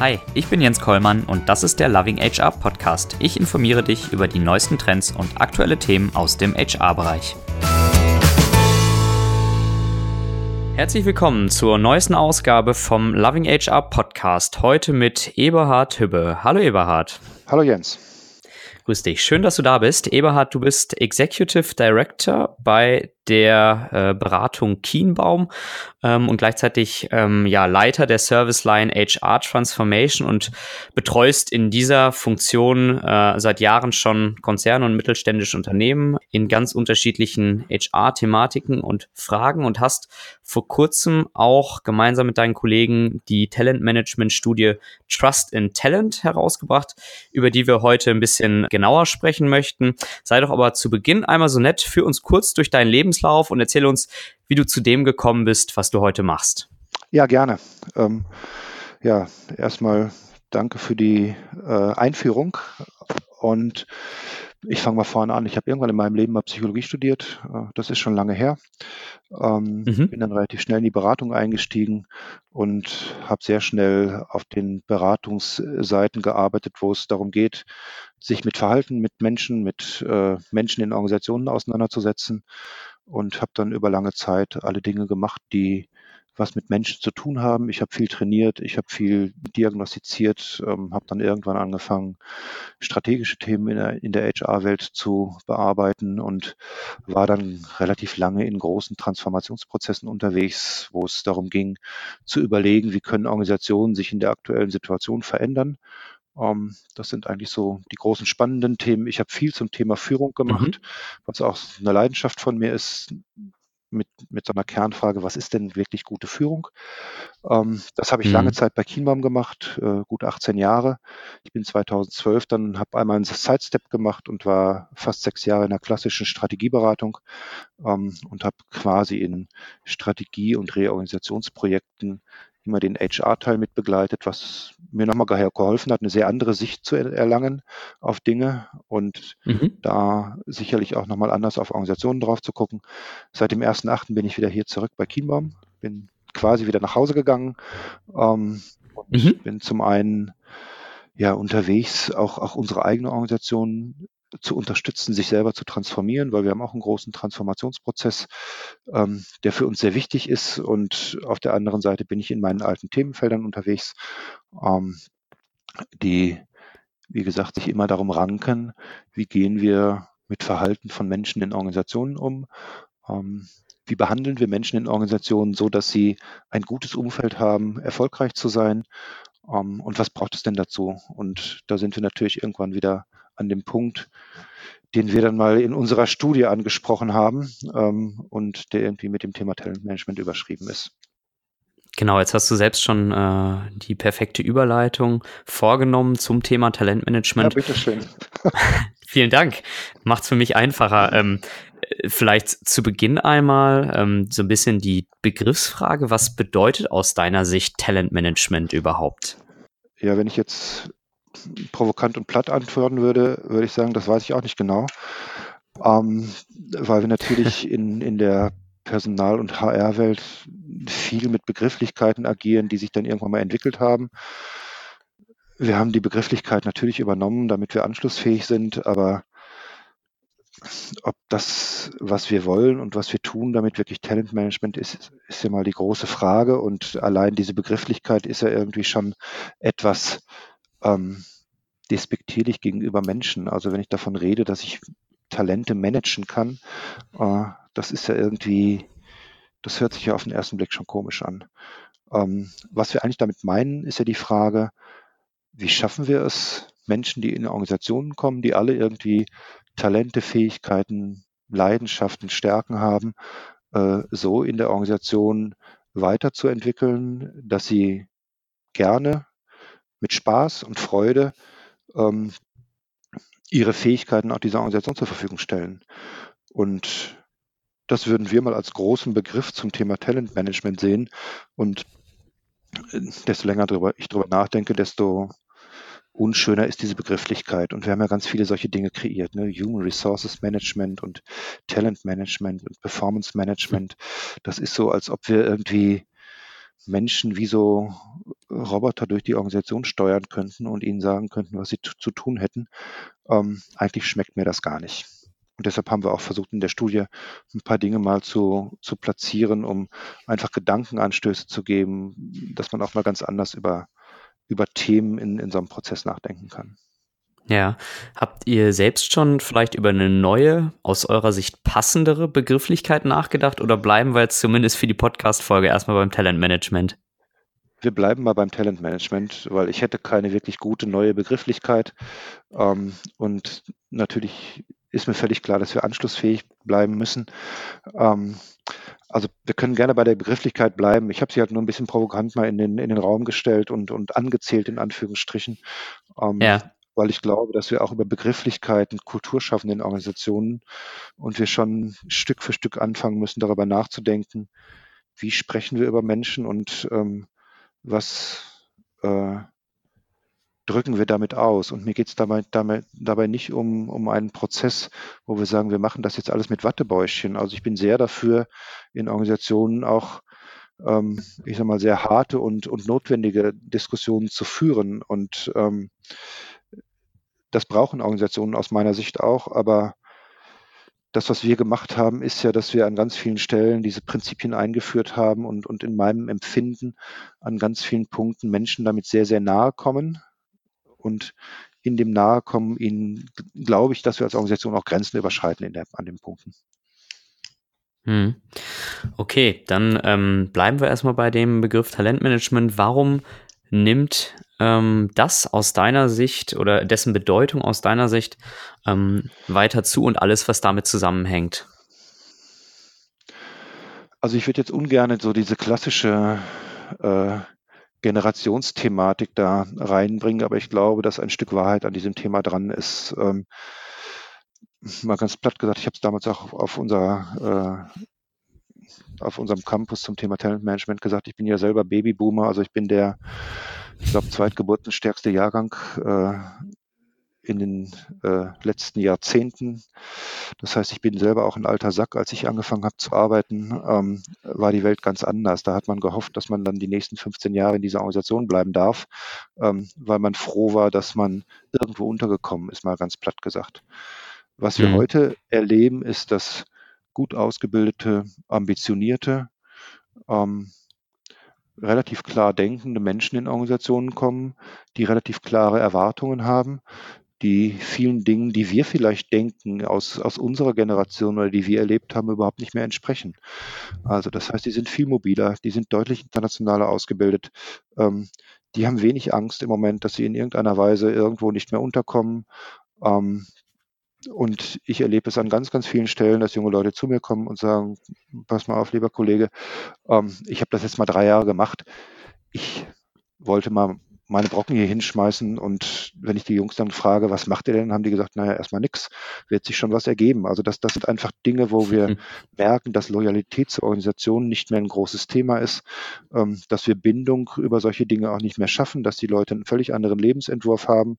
Hi, ich bin Jens Kollmann und das ist der Loving HR Podcast. Ich informiere dich über die neuesten Trends und aktuelle Themen aus dem HR-Bereich. Herzlich willkommen zur neuesten Ausgabe vom Loving HR Podcast. Heute mit Eberhard Hübbe. Hallo Eberhard. Hallo Jens. Grüß dich. Schön, dass du da bist. Eberhard, du bist Executive Director bei der äh, Beratung Kienbaum ähm, und gleichzeitig ähm, ja, Leiter der Service Line HR Transformation und betreust in dieser Funktion äh, seit Jahren schon Konzerne und mittelständische Unternehmen in ganz unterschiedlichen HR-Thematiken und Fragen und hast vor kurzem auch gemeinsam mit deinen Kollegen die Talentmanagement-Studie Trust in Talent herausgebracht, über die wir heute ein bisschen genauer sprechen möchten. Sei doch aber zu Beginn einmal so nett, für uns kurz durch deinen Lebens Lebenslauf und erzähle uns, wie du zu dem gekommen bist, was du heute machst. Ja, gerne. Ähm, ja, erstmal danke für die äh, Einführung und ich fange mal vorne an. Ich habe irgendwann in meinem Leben mal Psychologie studiert. Äh, das ist schon lange her. Ähm, mhm. Bin dann relativ schnell in die Beratung eingestiegen und habe sehr schnell auf den Beratungsseiten gearbeitet, wo es darum geht, sich mit Verhalten, mit Menschen, mit äh, Menschen in Organisationen auseinanderzusetzen und habe dann über lange Zeit alle Dinge gemacht, die was mit Menschen zu tun haben. Ich habe viel trainiert, ich habe viel diagnostiziert, ähm, habe dann irgendwann angefangen, strategische Themen in der, in der HR-Welt zu bearbeiten und war dann relativ lange in großen Transformationsprozessen unterwegs, wo es darum ging, zu überlegen, wie können Organisationen sich in der aktuellen Situation verändern das sind eigentlich so die großen spannenden Themen. Ich habe viel zum Thema Führung gemacht, mhm. was auch eine Leidenschaft von mir ist, mit, mit so einer Kernfrage, was ist denn wirklich gute Führung? Ähm, das habe ich mhm. lange Zeit bei Kienbaum gemacht, äh, gut 18 Jahre. Ich bin 2012 dann, habe einmal einen Sidestep gemacht und war fast sechs Jahre in der klassischen Strategieberatung ähm, und habe quasi in Strategie- und Reorganisationsprojekten immer den HR-Teil mit begleitet, was mir nochmal geholfen hat, eine sehr andere Sicht zu erlangen auf Dinge und mhm. da sicherlich auch nochmal anders auf Organisationen drauf zu gucken. Seit dem 1.8. bin ich wieder hier zurück bei Kienbaum, bin quasi wieder nach Hause gegangen ähm, und mhm. bin zum einen ja unterwegs, auch, auch unsere eigene Organisation zu unterstützen, sich selber zu transformieren, weil wir haben auch einen großen Transformationsprozess, ähm, der für uns sehr wichtig ist. Und auf der anderen Seite bin ich in meinen alten Themenfeldern unterwegs, ähm, die, wie gesagt, sich immer darum ranken, wie gehen wir mit Verhalten von Menschen in Organisationen um. Ähm, wie behandeln wir Menschen in Organisationen so, dass sie ein gutes Umfeld haben, erfolgreich zu sein? Ähm, und was braucht es denn dazu? Und da sind wir natürlich irgendwann wieder an dem Punkt, den wir dann mal in unserer Studie angesprochen haben ähm, und der irgendwie mit dem Thema Talentmanagement überschrieben ist. Genau, jetzt hast du selbst schon äh, die perfekte Überleitung vorgenommen zum Thema Talentmanagement. Ja, bitteschön. Vielen Dank. Macht's für mich einfacher. Ähm, vielleicht zu Beginn einmal ähm, so ein bisschen die Begriffsfrage. Was bedeutet aus deiner Sicht Talentmanagement überhaupt? Ja, wenn ich jetzt provokant und platt antworten würde, würde ich sagen, das weiß ich auch nicht genau. Ähm, weil wir natürlich in, in der Personal- und HR-Welt viel mit Begrifflichkeiten agieren, die sich dann irgendwann mal entwickelt haben. Wir haben die Begrifflichkeit natürlich übernommen, damit wir anschlussfähig sind, aber ob das, was wir wollen und was wir tun, damit wirklich Talentmanagement ist, ist ja mal die große Frage. Und allein diese Begrifflichkeit ist ja irgendwie schon etwas, ähm, despektierlich gegenüber Menschen. Also wenn ich davon rede, dass ich Talente managen kann, äh, das ist ja irgendwie, das hört sich ja auf den ersten Blick schon komisch an. Ähm, was wir eigentlich damit meinen, ist ja die Frage, wie schaffen wir es, Menschen, die in Organisationen kommen, die alle irgendwie Talente, Fähigkeiten, Leidenschaften, Stärken haben, äh, so in der Organisation weiterzuentwickeln, dass sie gerne mit Spaß und Freude ähm, ihre Fähigkeiten auch dieser Organisation zur Verfügung stellen. Und das würden wir mal als großen Begriff zum Thema Talentmanagement sehen. Und äh, desto länger drüber, ich darüber nachdenke, desto unschöner ist diese Begrifflichkeit. Und wir haben ja ganz viele solche Dinge kreiert, ne? Human Resources Management und Talent Management und Performance Management. Das ist so, als ob wir irgendwie Menschen wie so Roboter durch die Organisation steuern könnten und ihnen sagen könnten, was sie zu tun hätten. Ähm, eigentlich schmeckt mir das gar nicht. Und deshalb haben wir auch versucht, in der Studie ein paar Dinge mal zu, zu platzieren, um einfach Gedankenanstöße zu geben, dass man auch mal ganz anders über, über Themen in, in so einem Prozess nachdenken kann. Ja. Habt ihr selbst schon vielleicht über eine neue, aus eurer Sicht passendere Begrifflichkeit nachgedacht oder bleiben wir jetzt zumindest für die Podcast-Folge erstmal beim Talentmanagement? Wir bleiben mal beim Talentmanagement, weil ich hätte keine wirklich gute neue Begrifflichkeit. Ähm, und natürlich ist mir völlig klar, dass wir anschlussfähig bleiben müssen. Ähm, also wir können gerne bei der Begrifflichkeit bleiben. Ich habe sie halt nur ein bisschen provokant mal in den, in den Raum gestellt und, und angezählt in Anführungsstrichen. Ähm, ja weil ich glaube, dass wir auch über Begrifflichkeiten Kultur schaffen in Organisationen und wir schon Stück für Stück anfangen müssen, darüber nachzudenken, wie sprechen wir über Menschen und ähm, was äh, drücken wir damit aus. Und mir geht es dabei, dabei, dabei nicht um, um einen Prozess, wo wir sagen, wir machen das jetzt alles mit Wattebäuschen. Also ich bin sehr dafür, in Organisationen auch ähm, ich sag mal, sehr harte und, und notwendige Diskussionen zu führen. Und ähm, das brauchen Organisationen aus meiner Sicht auch, aber das, was wir gemacht haben, ist ja, dass wir an ganz vielen Stellen diese Prinzipien eingeführt haben und, und in meinem Empfinden an ganz vielen Punkten Menschen damit sehr, sehr nahe kommen. Und in dem Nahekommen ihnen glaube ich, dass wir als Organisation auch Grenzen überschreiten der, an den Punkten. Hm. Okay, dann ähm, bleiben wir erstmal bei dem Begriff Talentmanagement. Warum nimmt ähm, das aus deiner Sicht oder dessen Bedeutung aus deiner Sicht ähm, weiter zu und alles, was damit zusammenhängt? Also ich würde jetzt ungern so diese klassische äh, Generationsthematik da reinbringen, aber ich glaube, dass ein Stück Wahrheit an diesem Thema dran ist. Ähm, mal ganz platt gesagt, ich habe es damals auch auf unserer äh, auf unserem Campus zum Thema Talentmanagement gesagt, ich bin ja selber Babyboomer, also ich bin der ich glaube, zweitgeburtenstärkste Jahrgang äh, in den äh, letzten Jahrzehnten. Das heißt, ich bin selber auch ein alter Sack. Als ich angefangen habe zu arbeiten, ähm, war die Welt ganz anders. Da hat man gehofft, dass man dann die nächsten 15 Jahre in dieser Organisation bleiben darf, ähm, weil man froh war, dass man irgendwo untergekommen ist, mal ganz platt gesagt. Was wir mhm. heute erleben, ist, dass gut ausgebildete, ambitionierte, ähm, relativ klar denkende Menschen in Organisationen kommen, die relativ klare Erwartungen haben, die vielen Dingen, die wir vielleicht denken aus, aus unserer Generation oder die wir erlebt haben, überhaupt nicht mehr entsprechen. Also das heißt, die sind viel mobiler, die sind deutlich internationaler ausgebildet, ähm, die haben wenig Angst im Moment, dass sie in irgendeiner Weise irgendwo nicht mehr unterkommen. Ähm, und ich erlebe es an ganz, ganz vielen Stellen, dass junge Leute zu mir kommen und sagen, pass mal auf, lieber Kollege, ähm, ich habe das jetzt mal drei Jahre gemacht. Ich wollte mal meine Brocken hier hinschmeißen und wenn ich die Jungs dann frage, was macht ihr denn, haben die gesagt, naja, erstmal nix, wird sich schon was ergeben. Also das, das sind einfach Dinge, wo wir mhm. merken, dass Loyalität zur Organisation nicht mehr ein großes Thema ist, ähm, dass wir Bindung über solche Dinge auch nicht mehr schaffen, dass die Leute einen völlig anderen Lebensentwurf haben,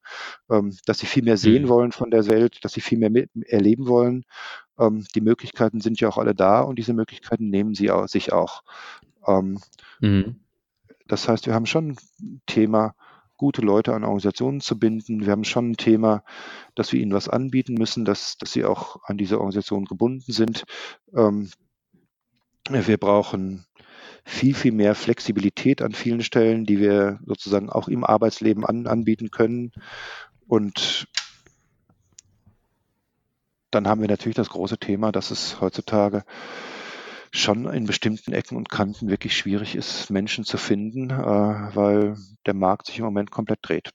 ähm, dass sie viel mehr sehen mhm. wollen von der Welt, dass sie viel mehr erleben wollen. Ähm, die Möglichkeiten sind ja auch alle da und diese Möglichkeiten nehmen sie auch, sich auch. Mhm. Das heißt, wir haben schon ein Thema, gute Leute an Organisationen zu binden. Wir haben schon ein Thema, dass wir ihnen was anbieten müssen, dass, dass sie auch an diese Organisation gebunden sind. Ähm, wir brauchen viel, viel mehr Flexibilität an vielen Stellen, die wir sozusagen auch im Arbeitsleben an, anbieten können. Und dann haben wir natürlich das große Thema, dass es heutzutage schon in bestimmten Ecken und Kanten wirklich schwierig ist, Menschen zu finden, äh, weil der Markt sich im Moment komplett dreht.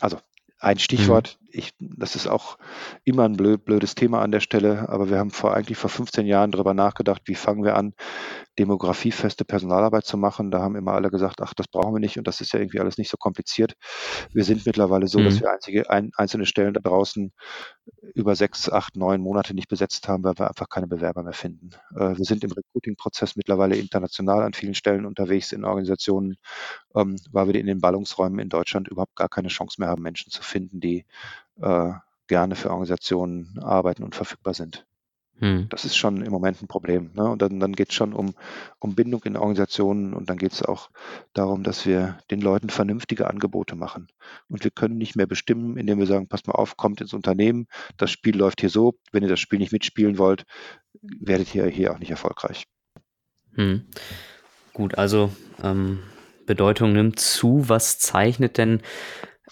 Also ein Stichwort, mhm. Ich, das ist auch immer ein blöd, blödes Thema an der Stelle, aber wir haben vor eigentlich vor 15 Jahren darüber nachgedacht, wie fangen wir an, demografiefeste Personalarbeit zu machen. Da haben immer alle gesagt, ach, das brauchen wir nicht und das ist ja irgendwie alles nicht so kompliziert. Wir sind mittlerweile so, mhm. dass wir einzige, ein, einzelne Stellen da draußen über sechs, acht, neun Monate nicht besetzt haben, weil wir einfach keine Bewerber mehr finden. Äh, wir sind im Recruiting-Prozess mittlerweile international an vielen Stellen unterwegs in Organisationen, ähm, weil wir in den Ballungsräumen in Deutschland überhaupt gar keine Chance mehr haben, Menschen zu finden, die äh, gerne für Organisationen arbeiten und verfügbar sind. Hm. Das ist schon im Moment ein Problem. Ne? Und dann, dann geht es schon um, um Bindung in Organisationen und dann geht es auch darum, dass wir den Leuten vernünftige Angebote machen. Und wir können nicht mehr bestimmen, indem wir sagen, passt mal auf, kommt ins Unternehmen, das Spiel läuft hier so, wenn ihr das Spiel nicht mitspielen wollt, werdet ihr hier auch nicht erfolgreich. Hm. Gut, also ähm, Bedeutung nimmt zu. Was zeichnet denn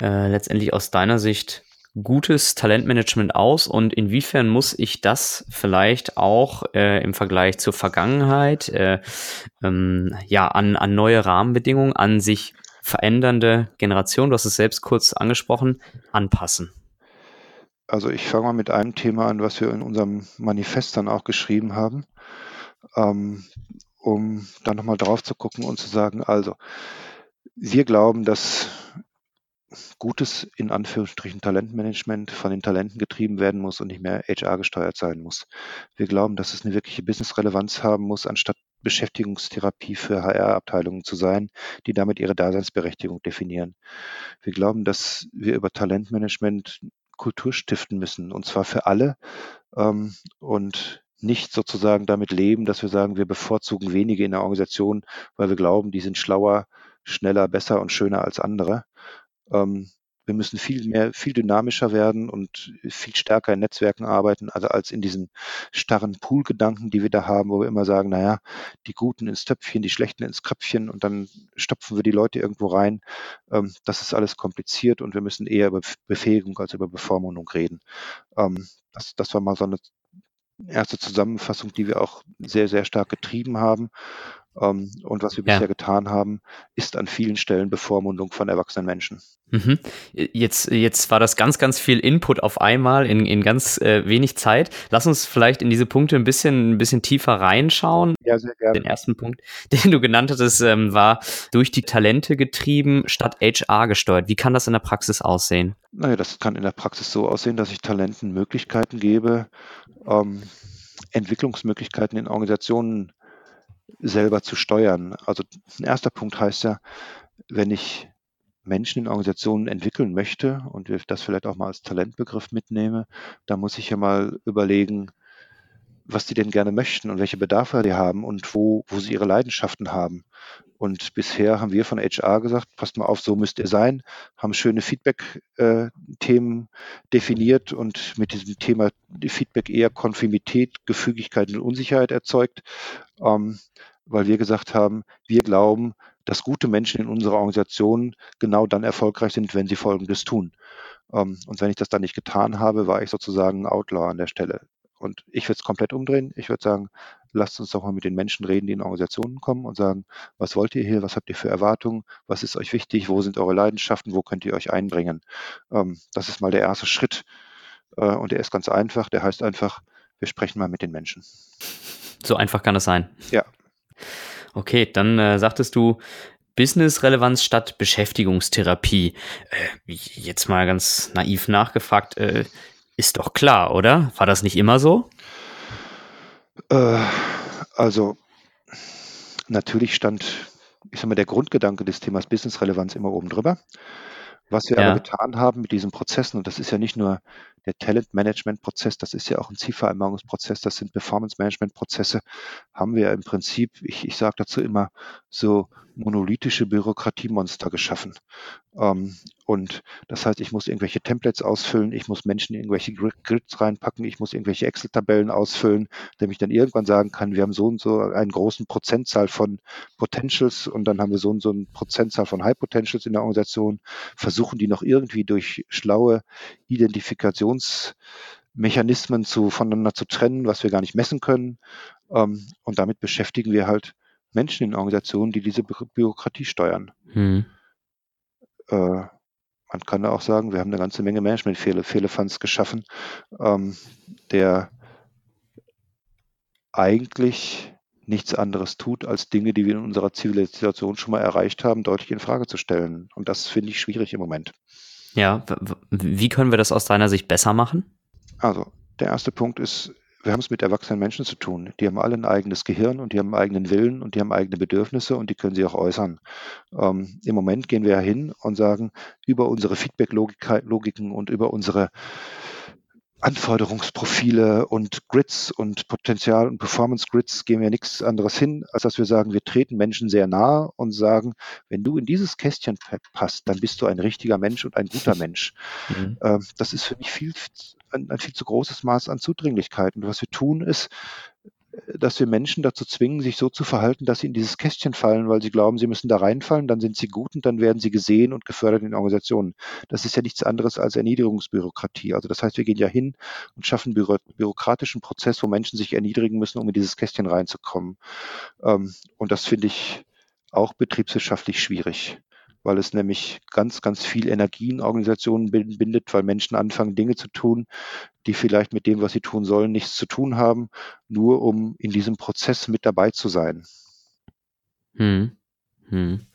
äh, letztendlich aus deiner Sicht gutes Talentmanagement aus und inwiefern muss ich das vielleicht auch äh, im Vergleich zur Vergangenheit äh, ähm, ja an, an neue Rahmenbedingungen, an sich verändernde Generation, du hast es selbst kurz angesprochen, anpassen? Also ich fange mal mit einem Thema an, was wir in unserem Manifest dann auch geschrieben haben, ähm, um dann nochmal drauf zu gucken und zu sagen, also wir glauben, dass gutes, in Anführungsstrichen, Talentmanagement von den Talenten getrieben werden muss und nicht mehr HR gesteuert sein muss. Wir glauben, dass es eine wirkliche Business-Relevanz haben muss, anstatt Beschäftigungstherapie für HR-Abteilungen zu sein, die damit ihre Daseinsberechtigung definieren. Wir glauben, dass wir über Talentmanagement Kultur stiften müssen, und zwar für alle ähm, und nicht sozusagen damit leben, dass wir sagen, wir bevorzugen wenige in der Organisation, weil wir glauben, die sind schlauer, schneller, besser und schöner als andere, ähm, wir müssen viel mehr, viel dynamischer werden und viel stärker in Netzwerken arbeiten, also als in diesen starren Pool-Gedanken, die wir da haben, wo wir immer sagen, naja, die Guten ins Töpfchen, die Schlechten ins Köpfchen und dann stopfen wir die Leute irgendwo rein. Ähm, das ist alles kompliziert und wir müssen eher über Befähigung als über Bevormundung reden. Ähm, das, das war mal so eine erste Zusammenfassung, die wir auch sehr, sehr stark getrieben haben. Ähm, und was wir ja. bisher getan haben, ist an vielen Stellen Bevormundung von erwachsenen Menschen. Mhm. Jetzt, jetzt war das ganz, ganz viel Input auf einmal in, in ganz äh, wenig Zeit. Lass uns vielleicht in diese Punkte ein bisschen, ein bisschen tiefer reinschauen. Ja, sehr gerne. Den ersten Punkt, den du genannt hattest, ähm, war durch die Talente getrieben statt HR gesteuert. Wie kann das in der Praxis aussehen? Naja, das kann in der Praxis so aussehen, dass ich Talenten Möglichkeiten gebe, ähm, Entwicklungsmöglichkeiten in Organisationen selber zu steuern. Also ein erster Punkt heißt ja, wenn ich Menschen in Organisationen entwickeln möchte und das vielleicht auch mal als Talentbegriff mitnehme, dann muss ich ja mal überlegen, was die denn gerne möchten und welche Bedarfe die haben und wo, wo sie ihre Leidenschaften haben. Und bisher haben wir von HR gesagt, passt mal auf, so müsst ihr sein, haben schöne Feedback-Themen äh, definiert und mit diesem Thema Feedback eher Konfirmität, Gefügigkeit und Unsicherheit erzeugt, ähm, weil wir gesagt haben, wir glauben, dass gute Menschen in unserer Organisation genau dann erfolgreich sind, wenn sie Folgendes tun. Ähm, und wenn ich das dann nicht getan habe, war ich sozusagen ein Outlaw an der Stelle. Und ich würde es komplett umdrehen. Ich würde sagen, lasst uns doch mal mit den Menschen reden, die in Organisationen kommen und sagen, was wollt ihr hier, was habt ihr für Erwartungen, was ist euch wichtig, wo sind eure Leidenschaften, wo könnt ihr euch einbringen. Ähm, das ist mal der erste Schritt äh, und der ist ganz einfach, der heißt einfach, wir sprechen mal mit den Menschen. So einfach kann es sein. Ja. Okay, dann äh, sagtest du, Business-Relevanz statt Beschäftigungstherapie. Äh, jetzt mal ganz naiv nachgefragt, äh, ist doch klar, oder? War das nicht immer so? Äh, also natürlich stand, ich sag mal, der Grundgedanke des Themas Business-Relevanz immer oben drüber. Was wir ja. aber getan haben mit diesen Prozessen, und das ist ja nicht nur der Talent-Management-Prozess, das ist ja auch ein Zielvereinbarungsprozess, das sind Performance-Management-Prozesse, haben wir im Prinzip, ich, ich sage dazu immer, so monolithische Bürokratiemonster geschaffen. Ähm, und das heißt, ich muss irgendwelche Templates ausfüllen, ich muss Menschen in irgendwelche Grids reinpacken, ich muss irgendwelche Excel-Tabellen ausfüllen, damit ich dann irgendwann sagen kann, wir haben so und so einen großen Prozentzahl von Potentials und dann haben wir so und so eine Prozentzahl von High Potentials in der Organisation, versuchen die noch irgendwie durch schlaue Identifikationsmechanismen zu, voneinander zu trennen, was wir gar nicht messen können. Ähm, und damit beschäftigen wir halt Menschen in Organisationen, die diese Bü Bürokratie steuern. Hm. Äh, man kann da auch sagen, wir haben eine ganze Menge Management-Fehlefanz geschaffen, ähm, der eigentlich nichts anderes tut, als Dinge, die wir in unserer Zivilisation schon mal erreicht haben, deutlich in Frage zu stellen. Und das finde ich schwierig im Moment. Ja, wie können wir das aus deiner Sicht besser machen? Also, der erste Punkt ist, wir haben es mit erwachsenen Menschen zu tun. Die haben alle ein eigenes Gehirn und die haben einen eigenen Willen und die haben eigene Bedürfnisse und die können sie auch äußern. Ähm, Im Moment gehen wir ja hin und sagen, über unsere Feedback-Logiken und über unsere Anforderungsprofile und Grids und Potenzial- und Performance-Grids gehen wir nichts anderes hin, als dass wir sagen, wir treten Menschen sehr nahe und sagen, wenn du in dieses Kästchen passt, dann bist du ein richtiger Mensch und ein guter Mensch. Mhm. Ähm, das ist für mich viel, ein, ein viel zu großes Maß an Zudringlichkeit. Und was wir tun, ist, dass wir Menschen dazu zwingen, sich so zu verhalten, dass sie in dieses Kästchen fallen, weil sie glauben, sie müssen da reinfallen, dann sind sie gut und dann werden sie gesehen und gefördert in Organisationen. Das ist ja nichts anderes als Erniedrigungsbürokratie. Also das heißt, wir gehen ja hin und schaffen büro bürokratischen Prozess, wo Menschen sich erniedrigen müssen, um in dieses Kästchen reinzukommen. Ähm, und das finde ich auch betriebswirtschaftlich schwierig weil es nämlich ganz, ganz viel Energie in Organisationen bindet, weil Menschen anfangen, Dinge zu tun, die vielleicht mit dem, was sie tun sollen, nichts zu tun haben, nur um in diesem Prozess mit dabei zu sein. Hm. Hm.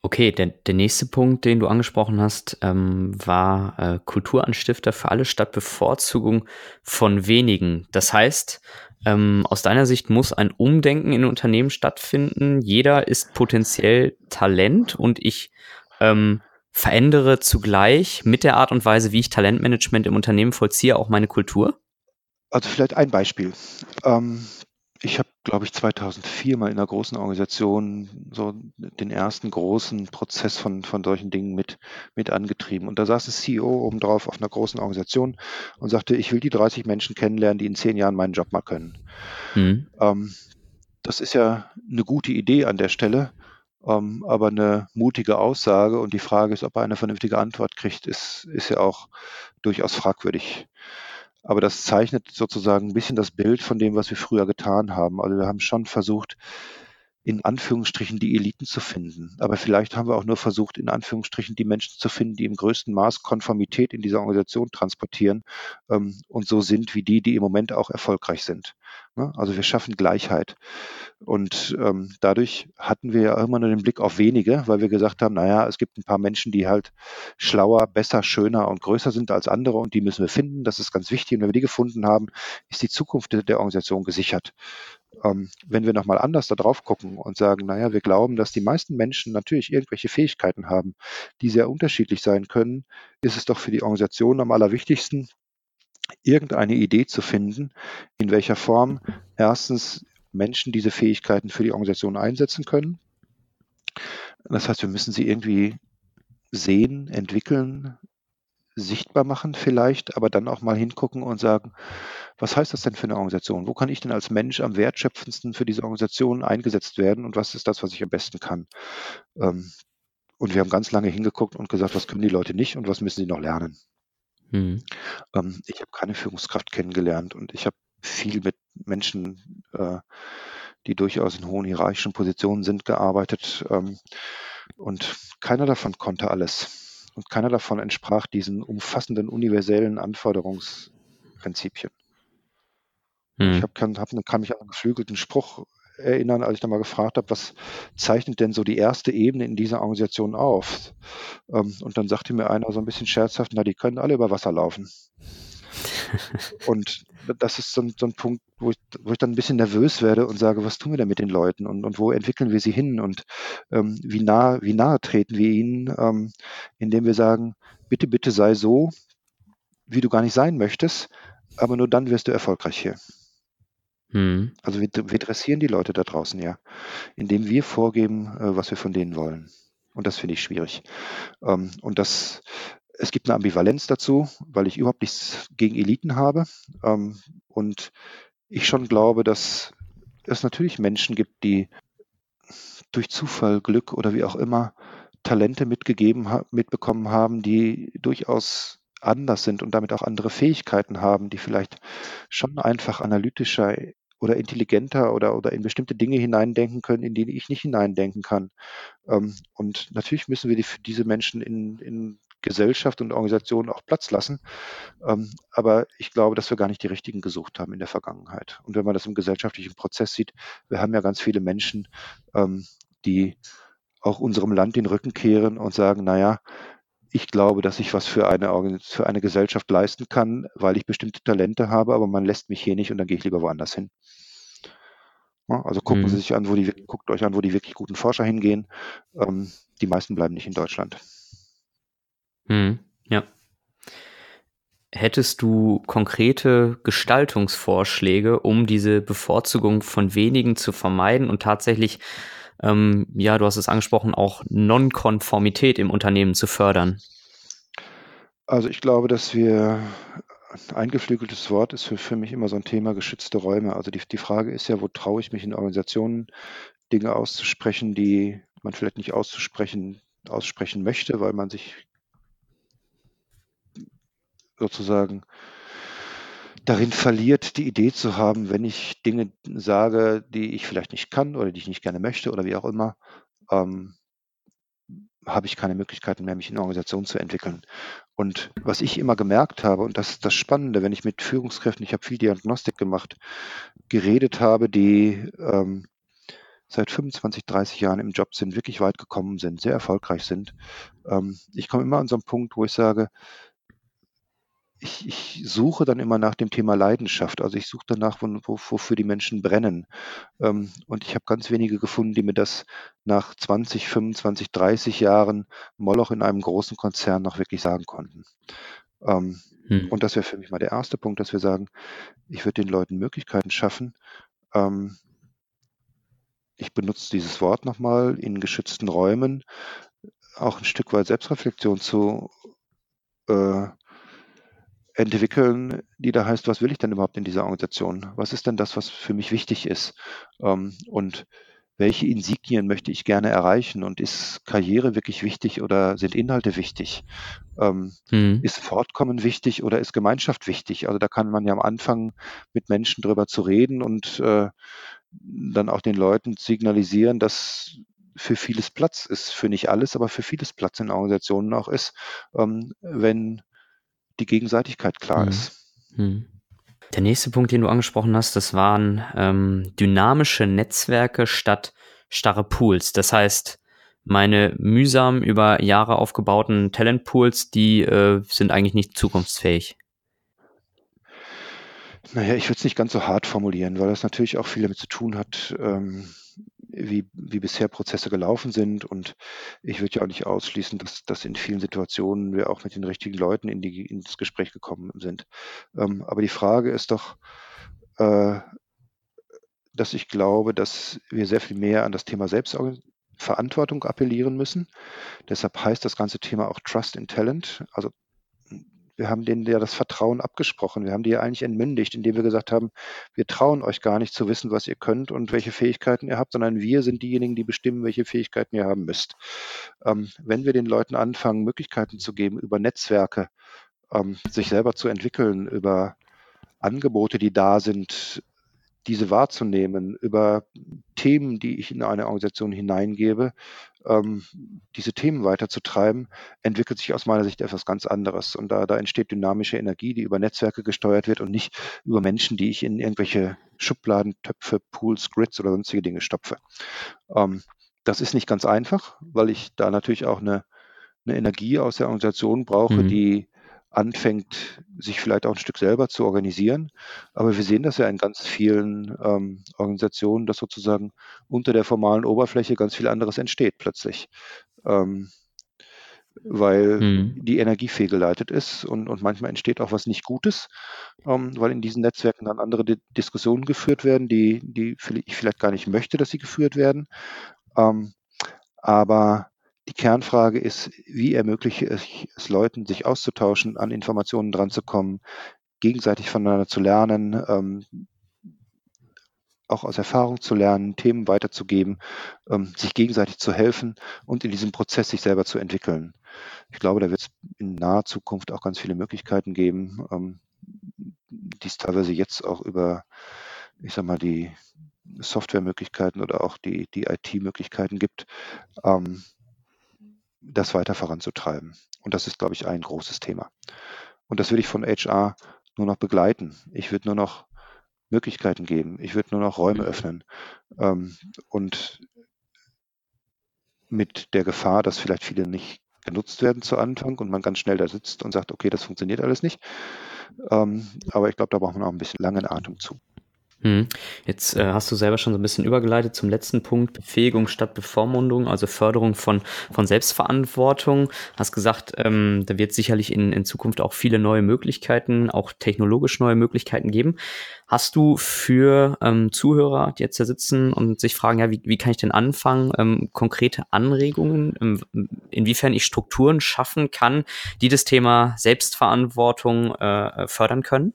Okay, der, der nächste Punkt, den du angesprochen hast, ähm, war äh, Kulturanstifter für alle statt Bevorzugung von wenigen. Das heißt, ähm, aus deiner Sicht muss ein Umdenken in Unternehmen stattfinden. Jeder ist potenziell Talent und ich ähm, verändere zugleich mit der Art und Weise, wie ich Talentmanagement im Unternehmen vollziehe, auch meine Kultur? Also vielleicht ein Beispiel. Ähm, ich habe, glaube ich, 2004 mal in einer großen Organisation so den ersten großen Prozess von, von solchen Dingen mit, mit angetrieben. Und da saß ein CEO oben drauf auf einer großen Organisation und sagte, ich will die 30 Menschen kennenlernen, die in zehn Jahren meinen Job mal können. Mhm. Ähm, das ist ja eine gute Idee an der Stelle, ähm, aber eine mutige Aussage. Und die Frage ist, ob er eine vernünftige Antwort kriegt, ist, ist ja auch durchaus fragwürdig. Aber das zeichnet sozusagen ein bisschen das Bild von dem, was wir früher getan haben. Also wir haben schon versucht, in Anführungsstrichen die Eliten zu finden. Aber vielleicht haben wir auch nur versucht, in Anführungsstrichen die Menschen zu finden, die im größten Maß Konformität in dieser Organisation transportieren ähm, und so sind wie die, die im Moment auch erfolgreich sind. Ne? Also wir schaffen Gleichheit. Und ähm, dadurch hatten wir ja immer nur den Blick auf wenige, weil wir gesagt haben, naja, es gibt ein paar Menschen, die halt schlauer, besser, schöner und größer sind als andere und die müssen wir finden. Das ist ganz wichtig. Und wenn wir die gefunden haben, ist die Zukunft der Organisation gesichert. Ähm, wenn wir nochmal anders da drauf gucken und sagen, naja, wir glauben, dass die meisten Menschen natürlich irgendwelche Fähigkeiten haben, die sehr unterschiedlich sein können, ist es doch für die Organisation am allerwichtigsten, irgendeine Idee zu finden, in welcher Form erstens Menschen diese Fähigkeiten für die Organisation einsetzen können. Das heißt, wir müssen sie irgendwie sehen, entwickeln, sichtbar machen vielleicht, aber dann auch mal hingucken und sagen, was heißt das denn für eine Organisation? Wo kann ich denn als Mensch am wertschöpfendsten für diese Organisation eingesetzt werden und was ist das, was ich am besten kann? Ähm, und wir haben ganz lange hingeguckt und gesagt, was können die Leute nicht und was müssen sie noch lernen? Mhm. Ähm, ich habe keine Führungskraft kennengelernt und ich habe viel mit Menschen, äh, die durchaus in hohen hierarchischen Positionen sind, gearbeitet. Ähm, und keiner davon konnte alles. Und keiner davon entsprach diesen umfassenden universellen Anforderungsprinzipien. Hm. Ich hab, kann, hab, kann mich an einen geflügelten Spruch erinnern, als ich da mal gefragt habe, was zeichnet denn so die erste Ebene in dieser Organisation auf? Ähm, und dann sagte mir einer so ein bisschen scherzhaft, na, die können alle über Wasser laufen. Und das ist so ein, so ein Punkt, wo ich, wo ich, dann ein bisschen nervös werde und sage, was tun wir denn mit den Leuten und, und wo entwickeln wir sie hin und ähm, wie, nah, wie nahe treten wir ihnen, ähm, indem wir sagen, bitte, bitte sei so, wie du gar nicht sein möchtest, aber nur dann wirst du erfolgreich hier. Hm. Also wir, wir dressieren die Leute da draußen ja, indem wir vorgeben, äh, was wir von denen wollen. Und das finde ich schwierig. Ähm, und das es gibt eine Ambivalenz dazu, weil ich überhaupt nichts gegen Eliten habe. Ähm, und ich schon glaube, dass es natürlich Menschen gibt, die durch Zufall, Glück oder wie auch immer Talente mitgegeben, mitbekommen haben, die durchaus anders sind und damit auch andere Fähigkeiten haben, die vielleicht schon einfach analytischer oder intelligenter oder, oder in bestimmte Dinge hineindenken können, in die ich nicht hineindenken kann. Ähm, und natürlich müssen wir die, diese Menschen in, in Gesellschaft und Organisation auch Platz lassen. Ähm, aber ich glaube, dass wir gar nicht die richtigen gesucht haben in der Vergangenheit. Und wenn man das im gesellschaftlichen Prozess sieht, wir haben ja ganz viele Menschen, ähm, die auch unserem Land den Rücken kehren und sagen, naja, ich glaube, dass ich was für eine, für eine Gesellschaft leisten kann, weil ich bestimmte Talente habe, aber man lässt mich hier nicht und dann gehe ich lieber woanders hin. Also gucken mhm. Sie sich an, wo die, guckt euch an, wo die wirklich guten Forscher hingehen. Ähm, die meisten bleiben nicht in Deutschland. Hm, ja. hättest du konkrete Gestaltungsvorschläge, um diese Bevorzugung von wenigen zu vermeiden und tatsächlich, ähm, ja, du hast es angesprochen, auch Nonkonformität im Unternehmen zu fördern? Also ich glaube, dass wir ein geflügeltes Wort ist für, für mich immer so ein Thema geschützte Räume. Also die, die Frage ist ja, wo traue ich mich in Organisationen, Dinge auszusprechen, die man vielleicht nicht auszusprechen, aussprechen möchte, weil man sich sozusagen darin verliert, die Idee zu haben, wenn ich Dinge sage, die ich vielleicht nicht kann oder die ich nicht gerne möchte oder wie auch immer, ähm, habe ich keine Möglichkeiten mehr, mich in Organisationen zu entwickeln. Und was ich immer gemerkt habe, und das ist das Spannende, wenn ich mit Führungskräften, ich habe viel Diagnostik gemacht, geredet habe, die ähm, seit 25, 30 Jahren im Job sind, wirklich weit gekommen sind, sehr erfolgreich sind. Ähm, ich komme immer an so einen Punkt, wo ich sage, ich, ich suche dann immer nach dem Thema Leidenschaft. Also ich suche danach, wo, wo, wofür die Menschen brennen. Ähm, und ich habe ganz wenige gefunden, die mir das nach 20, 25, 30 Jahren Moloch in einem großen Konzern noch wirklich sagen konnten. Ähm, hm. Und das wäre für mich mal der erste Punkt, dass wir sagen, ich würde den Leuten Möglichkeiten schaffen. Ähm, ich benutze dieses Wort nochmal in geschützten Räumen, auch ein Stück weit Selbstreflexion zu äh, entwickeln, die da heißt, was will ich denn überhaupt in dieser Organisation? Was ist denn das, was für mich wichtig ist? Ähm, und welche Insignien möchte ich gerne erreichen? Und ist Karriere wirklich wichtig oder sind Inhalte wichtig? Ähm, mhm. Ist Fortkommen wichtig oder ist Gemeinschaft wichtig? Also da kann man ja am Anfang mit Menschen drüber zu reden und äh, dann auch den Leuten signalisieren, dass für vieles Platz ist, für nicht alles, aber für vieles Platz in Organisationen auch ist, ähm, wenn die Gegenseitigkeit klar mhm. ist. Mhm. Der nächste Punkt, den du angesprochen hast, das waren ähm, dynamische Netzwerke statt starre Pools. Das heißt, meine mühsam über Jahre aufgebauten Talentpools, die äh, sind eigentlich nicht zukunftsfähig. Naja, ich würde es nicht ganz so hart formulieren, weil das natürlich auch viel damit zu tun hat, ähm, wie, wie bisher Prozesse gelaufen sind. Und ich würde ja auch nicht ausschließen, dass, dass in vielen Situationen wir auch mit den richtigen Leuten in die, ins Gespräch gekommen sind. Ähm, aber die Frage ist doch, äh, dass ich glaube, dass wir sehr viel mehr an das Thema Selbstverantwortung appellieren müssen. Deshalb heißt das ganze Thema auch Trust in Talent, also wir haben denen ja das Vertrauen abgesprochen. Wir haben die ja eigentlich entmündigt, indem wir gesagt haben, wir trauen euch gar nicht zu wissen, was ihr könnt und welche Fähigkeiten ihr habt, sondern wir sind diejenigen, die bestimmen, welche Fähigkeiten ihr haben müsst. Ähm, wenn wir den Leuten anfangen, Möglichkeiten zu geben, über Netzwerke ähm, sich selber zu entwickeln, über Angebote, die da sind, diese wahrzunehmen, über Themen, die ich in eine Organisation hineingebe, ähm, diese Themen weiterzutreiben, entwickelt sich aus meiner Sicht etwas ganz anderes. Und da, da entsteht dynamische Energie, die über Netzwerke gesteuert wird und nicht über Menschen, die ich in irgendwelche Schubladen, Töpfe, Pools, Grids oder sonstige Dinge stopfe. Ähm, das ist nicht ganz einfach, weil ich da natürlich auch eine, eine Energie aus der Organisation brauche, mhm. die anfängt, sich vielleicht auch ein Stück selber zu organisieren. Aber wir sehen das ja in ganz vielen ähm, Organisationen, dass sozusagen unter der formalen Oberfläche ganz viel anderes entsteht plötzlich. Ähm, weil mhm. die Energie fehlgeleitet ist und, und manchmal entsteht auch was nicht Gutes, ähm, weil in diesen Netzwerken dann andere Di Diskussionen geführt werden, die, die ich vielleicht gar nicht möchte, dass sie geführt werden. Ähm, aber die Kernfrage ist, wie ermögliche ich es Leuten, sich auszutauschen, an Informationen dranzukommen, gegenseitig voneinander zu lernen, ähm, auch aus Erfahrung zu lernen, Themen weiterzugeben, ähm, sich gegenseitig zu helfen und in diesem Prozess sich selber zu entwickeln. Ich glaube, da wird es in naher Zukunft auch ganz viele Möglichkeiten geben, ähm, die es teilweise jetzt auch über, ich sag mal, die Softwaremöglichkeiten oder auch die, die IT-Möglichkeiten gibt, ähm, das weiter voranzutreiben. Und das ist, glaube ich, ein großes Thema. Und das würde ich von HR nur noch begleiten. Ich würde nur noch Möglichkeiten geben. Ich würde nur noch Räume öffnen. Ähm, und mit der Gefahr, dass vielleicht viele nicht genutzt werden zu Anfang und man ganz schnell da sitzt und sagt, okay, das funktioniert alles nicht. Ähm, aber ich glaube, da braucht man auch ein bisschen langen Atem zu. Hm. Jetzt äh, hast du selber schon so ein bisschen übergeleitet zum letzten Punkt, Befähigung statt Bevormundung, also Förderung von, von Selbstverantwortung. Hast gesagt, ähm, da wird sicherlich in, in Zukunft auch viele neue Möglichkeiten, auch technologisch neue Möglichkeiten geben. Hast du für ähm, Zuhörer, die jetzt da sitzen und sich fragen, ja, wie, wie kann ich denn anfangen, ähm, konkrete Anregungen, ähm, inwiefern ich Strukturen schaffen kann, die das Thema Selbstverantwortung äh, fördern können?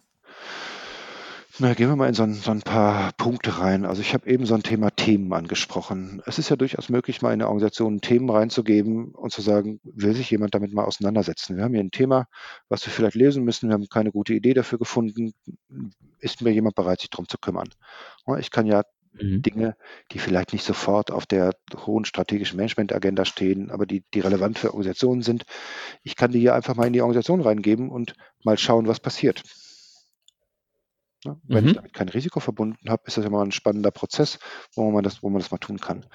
Na, gehen wir mal in so ein, so ein paar Punkte rein. Also ich habe eben so ein Thema Themen angesprochen. Es ist ja durchaus möglich, mal in eine Organisation Themen reinzugeben und zu sagen, will sich jemand damit mal auseinandersetzen? Wir haben hier ein Thema, was wir vielleicht lesen müssen. Wir haben keine gute Idee dafür gefunden. Ist mir jemand bereit, sich darum zu kümmern? Ich kann ja mhm. Dinge, die vielleicht nicht sofort auf der hohen strategischen Management-Agenda stehen, aber die, die relevant für Organisationen sind. Ich kann die hier einfach mal in die Organisation reingeben und mal schauen, was passiert. Ne? Wenn ich mhm. damit kein Risiko verbunden habe, ist das immer ein spannender Prozess, wo man das, wo man das mal tun kann.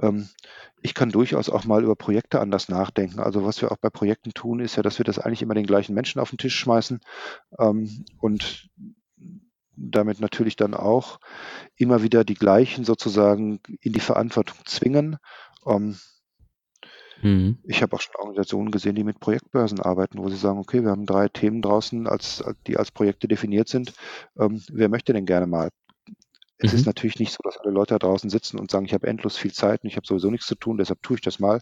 Ähm, ich kann durchaus auch mal über Projekte anders nachdenken. Also was wir auch bei Projekten tun, ist ja, dass wir das eigentlich immer den gleichen Menschen auf den Tisch schmeißen ähm, und damit natürlich dann auch immer wieder die gleichen sozusagen in die Verantwortung zwingen. Ähm, Mhm. Ich habe auch schon Organisationen gesehen, die mit Projektbörsen arbeiten, wo sie sagen, okay, wir haben drei Themen draußen, als, die als Projekte definiert sind. Ähm, wer möchte denn gerne mal? Es mhm. ist natürlich nicht so, dass alle Leute da draußen sitzen und sagen, ich habe endlos viel Zeit und ich habe sowieso nichts zu tun, deshalb tue ich das mal.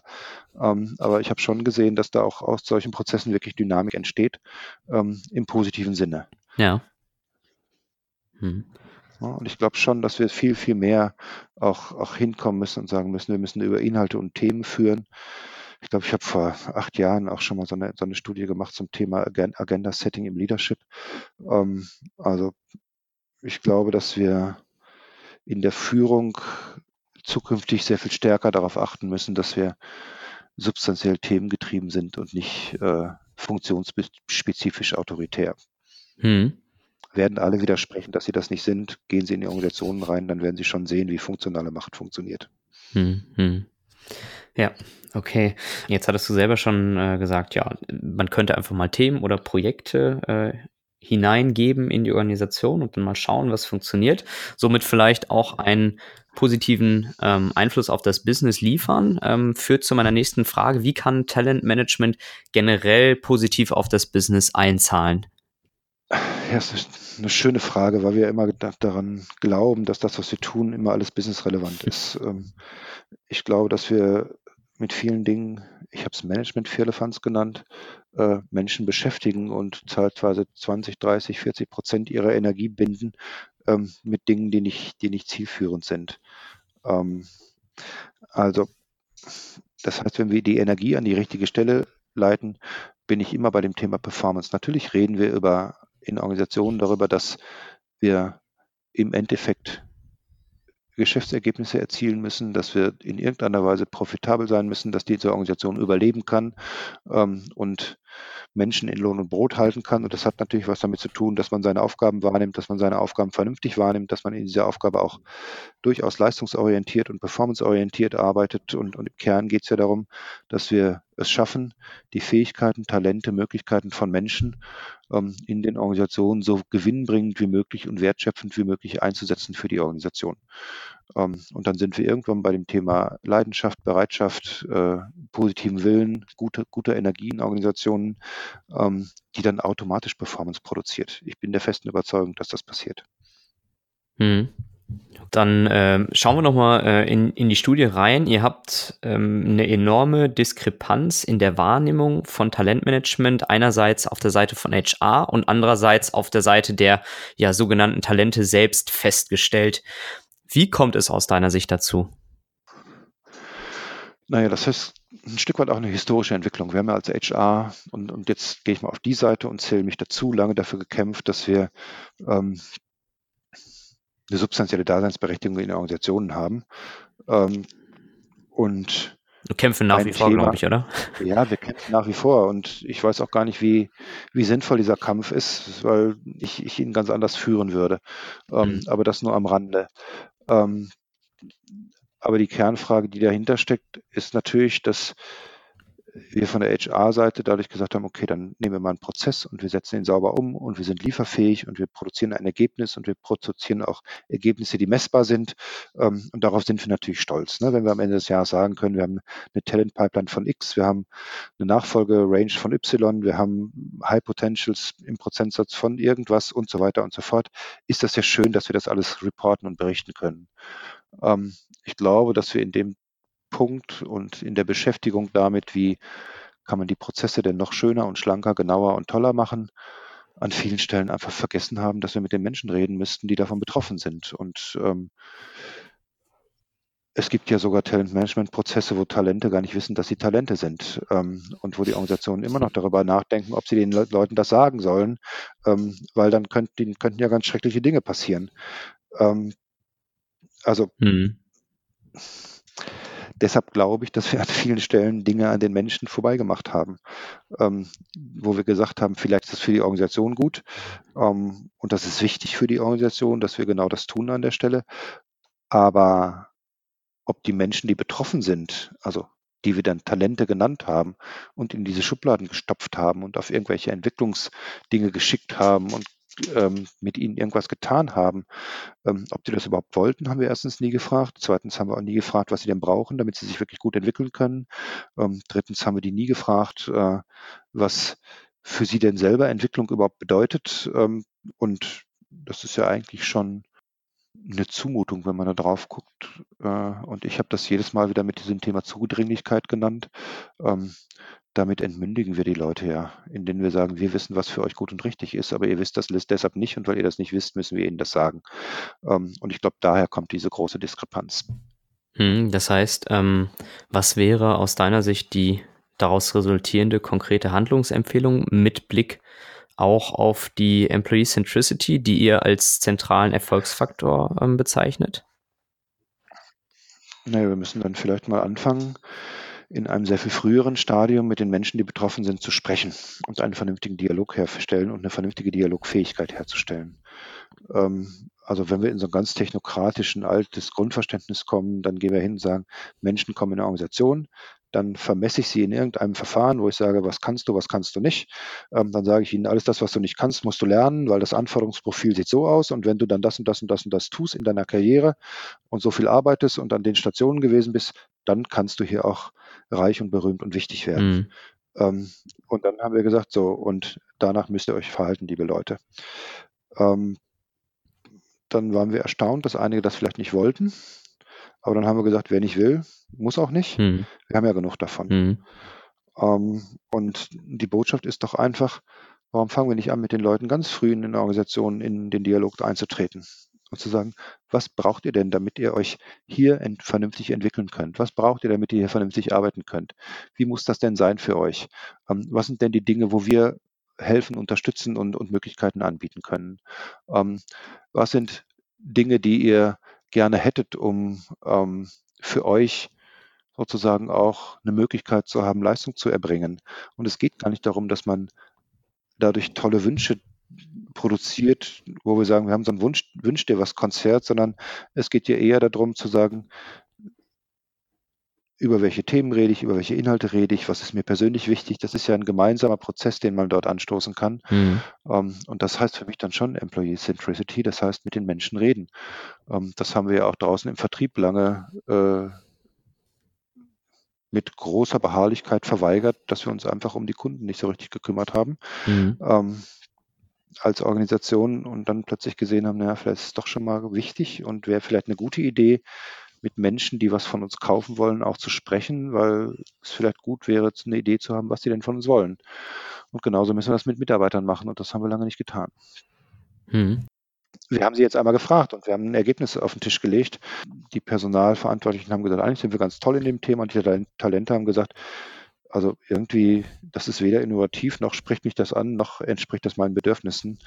Ähm, aber ich habe schon gesehen, dass da auch aus solchen Prozessen wirklich Dynamik entsteht, ähm, im positiven Sinne. Ja. Mhm. Und ich glaube schon, dass wir viel, viel mehr auch, auch hinkommen müssen und sagen müssen, wir müssen über Inhalte und Themen führen. Ich glaube, ich habe vor acht Jahren auch schon mal so eine, so eine Studie gemacht zum Thema Agenda Setting im Leadership. Ähm, also ich glaube, dass wir in der Führung zukünftig sehr viel stärker darauf achten müssen, dass wir substanziell themengetrieben sind und nicht äh, funktionsspezifisch autoritär. Hm. Werden alle widersprechen, dass sie das nicht sind, gehen sie in die Organisationen rein, dann werden sie schon sehen, wie funktionale Macht funktioniert. Hm, hm. Ja, okay. Jetzt hattest du selber schon äh, gesagt, ja, man könnte einfach mal Themen oder Projekte äh, hineingeben in die Organisation und dann mal schauen, was funktioniert. Somit vielleicht auch einen positiven ähm, Einfluss auf das Business liefern. Ähm, führt zu meiner nächsten Frage. Wie kann Talentmanagement generell positiv auf das Business einzahlen? Ja, das ist eine schöne Frage, weil wir immer daran glauben, dass das, was wir tun, immer alles businessrelevant ist. Ähm, ich glaube, dass wir mit vielen Dingen, ich habe es Management-Firlefanz genannt, äh, Menschen beschäftigen und teilweise 20, 30, 40 Prozent ihrer Energie binden ähm, mit Dingen, die nicht, die nicht zielführend sind. Ähm, also, das heißt, wenn wir die Energie an die richtige Stelle leiten, bin ich immer bei dem Thema Performance. Natürlich reden wir über in Organisationen darüber, dass wir im Endeffekt Geschäftsergebnisse erzielen müssen, dass wir in irgendeiner Weise profitabel sein müssen, dass diese Organisation überleben kann ähm, und Menschen in Lohn und Brot halten kann. Und das hat natürlich was damit zu tun, dass man seine Aufgaben wahrnimmt, dass man seine Aufgaben vernünftig wahrnimmt, dass man in dieser Aufgabe auch durchaus leistungsorientiert und performanceorientiert arbeitet. Und, und im Kern geht es ja darum, dass wir es schaffen, die Fähigkeiten, Talente, Möglichkeiten von Menschen ähm, in den Organisationen so gewinnbringend wie möglich und wertschöpfend wie möglich einzusetzen für die Organisation. Ähm, und dann sind wir irgendwann bei dem Thema Leidenschaft, Bereitschaft, äh, positiven Willen, gute, gute Energie in Organisationen, ähm, die dann automatisch Performance produziert. Ich bin der festen Überzeugung, dass das passiert. Hm. Dann äh, schauen wir nochmal äh, in, in die Studie rein. Ihr habt ähm, eine enorme Diskrepanz in der Wahrnehmung von Talentmanagement, einerseits auf der Seite von HR und andererseits auf der Seite der ja, sogenannten Talente selbst festgestellt. Wie kommt es aus deiner Sicht dazu? Naja, das ist ein Stück weit auch eine historische Entwicklung. Wir haben ja als HR, und, und jetzt gehe ich mal auf die Seite und zähle mich dazu, lange dafür gekämpft, dass wir ähm, eine substanzielle Daseinsberechtigung in Organisationen haben. Ähm, und Du kämpfen nach wie vor, glaube ich, oder? Ja, wir kämpfen nach wie vor. Und ich weiß auch gar nicht, wie, wie sinnvoll dieser Kampf ist, weil ich, ich ihn ganz anders führen würde. Ähm, mhm. Aber das nur am Rande. Ähm, aber die Kernfrage, die dahinter steckt, ist natürlich, dass wir von der HR-Seite dadurch gesagt haben, okay, dann nehmen wir mal einen Prozess und wir setzen ihn sauber um und wir sind lieferfähig und wir produzieren ein Ergebnis und wir produzieren auch Ergebnisse, die messbar sind. Ähm, und darauf sind wir natürlich stolz. Ne? Wenn wir am Ende des Jahres sagen können, wir haben eine Talent-Pipeline von X, wir haben eine Nachfolge-Range von Y, wir haben High Potentials im Prozentsatz von irgendwas und so weiter und so fort, ist das ja schön, dass wir das alles reporten und berichten können. Ähm, ich glaube, dass wir in dem Punkt und in der Beschäftigung damit, wie kann man die Prozesse denn noch schöner und schlanker, genauer und toller machen, an vielen Stellen einfach vergessen haben, dass wir mit den Menschen reden müssten, die davon betroffen sind. Und ähm, es gibt ja sogar Talentmanagement-Prozesse, wo Talente gar nicht wissen, dass sie Talente sind ähm, und wo die Organisationen immer noch darüber nachdenken, ob sie den Le Leuten das sagen sollen, ähm, weil dann könnten, könnten ja ganz schreckliche Dinge passieren. Ähm, also mhm deshalb glaube ich, dass wir an vielen Stellen Dinge an den Menschen vorbeigemacht haben, ähm, wo wir gesagt haben, vielleicht ist das für die Organisation gut ähm, und das ist wichtig für die Organisation, dass wir genau das tun an der Stelle. Aber ob die Menschen, die betroffen sind, also die wir dann Talente genannt haben und in diese Schubladen gestopft haben und auf irgendwelche Entwicklungsdinge geschickt haben und ähm, mit ihnen irgendwas getan haben. Ähm, ob die das überhaupt wollten, haben wir erstens nie gefragt. Zweitens haben wir auch nie gefragt, was sie denn brauchen, damit sie sich wirklich gut entwickeln können. Ähm, drittens haben wir die nie gefragt, äh, was für sie denn selber Entwicklung überhaupt bedeutet. Ähm, und das ist ja eigentlich schon eine Zumutung, wenn man da drauf guckt. Äh, und ich habe das jedes Mal wieder mit diesem Thema Zudringlichkeit genannt. Damit entmündigen wir die Leute ja, indem wir sagen, wir wissen, was für euch gut und richtig ist, aber ihr wisst das deshalb nicht und weil ihr das nicht wisst, müssen wir ihnen das sagen. Ähm, und ich glaube, daher kommt diese große Diskrepanz. Hm, das heißt, ähm, was wäre aus deiner Sicht die daraus resultierende konkrete Handlungsempfehlung mit Blick auch auf die Employee Centricity, die ihr als zentralen Erfolgsfaktor ähm, bezeichnet? Naja, wir müssen dann vielleicht mal anfangen, in einem sehr viel früheren Stadium mit den Menschen, die betroffen sind, zu sprechen und einen vernünftigen Dialog herzustellen und eine vernünftige Dialogfähigkeit herzustellen. Ähm, also wenn wir in so ein ganz technokratischen, altes Grundverständnis kommen, dann gehen wir hin und sagen, Menschen kommen in eine Organisation, dann vermesse ich sie in irgendeinem Verfahren, wo ich sage, was kannst du, was kannst du nicht. Ähm, dann sage ich ihnen, alles das, was du nicht kannst, musst du lernen, weil das Anforderungsprofil sieht so aus. Und wenn du dann das und das und das und das tust in deiner Karriere und so viel arbeitest und an den Stationen gewesen bist, dann kannst du hier auch reich und berühmt und wichtig werden. Mhm. Ähm, und dann haben wir gesagt, so, und danach müsst ihr euch verhalten, liebe Leute. Ähm, dann waren wir erstaunt, dass einige das vielleicht nicht wollten. Aber dann haben wir gesagt, wer nicht will, muss auch nicht. Mhm. Wir haben ja genug davon. Mhm. Ähm, und die Botschaft ist doch einfach, warum fangen wir nicht an, mit den Leuten ganz früh in den Organisationen in den Dialog einzutreten und zu sagen, was braucht ihr denn, damit ihr euch hier ent vernünftig entwickeln könnt? Was braucht ihr, damit ihr hier vernünftig arbeiten könnt? Wie muss das denn sein für euch? Ähm, was sind denn die Dinge, wo wir helfen, unterstützen und, und Möglichkeiten anbieten können? Ähm, was sind Dinge, die ihr gerne hättet, um ähm, für euch sozusagen auch eine Möglichkeit zu haben, Leistung zu erbringen. Und es geht gar nicht darum, dass man dadurch tolle Wünsche produziert, wo wir sagen, wir haben so ein Wunsch, Wünsch dir was Konzert, sondern es geht ja eher darum zu sagen, über welche Themen rede ich, über welche Inhalte rede ich, was ist mir persönlich wichtig. Das ist ja ein gemeinsamer Prozess, den man dort anstoßen kann. Mhm. Ähm, und das heißt für mich dann schon Employee Centricity, das heißt mit den Menschen reden. Ähm, das haben wir ja auch draußen im Vertrieb lange äh, mit großer Beharrlichkeit verweigert, dass wir uns einfach um die Kunden nicht so richtig gekümmert haben. Mhm. Ähm, als Organisation und dann plötzlich gesehen haben, naja, vielleicht ist es doch schon mal wichtig und wäre vielleicht eine gute Idee, mit Menschen, die was von uns kaufen wollen, auch zu sprechen, weil es vielleicht gut wäre, eine Idee zu haben, was sie denn von uns wollen. Und genauso müssen wir das mit Mitarbeitern machen und das haben wir lange nicht getan. Hm. Wir haben sie jetzt einmal gefragt und wir haben ein Ergebnis auf den Tisch gelegt. Die Personalverantwortlichen haben gesagt, eigentlich sind wir ganz toll in dem Thema und die Talente haben gesagt, also irgendwie, das ist weder innovativ, noch spricht mich das an, noch entspricht das meinen Bedürfnissen.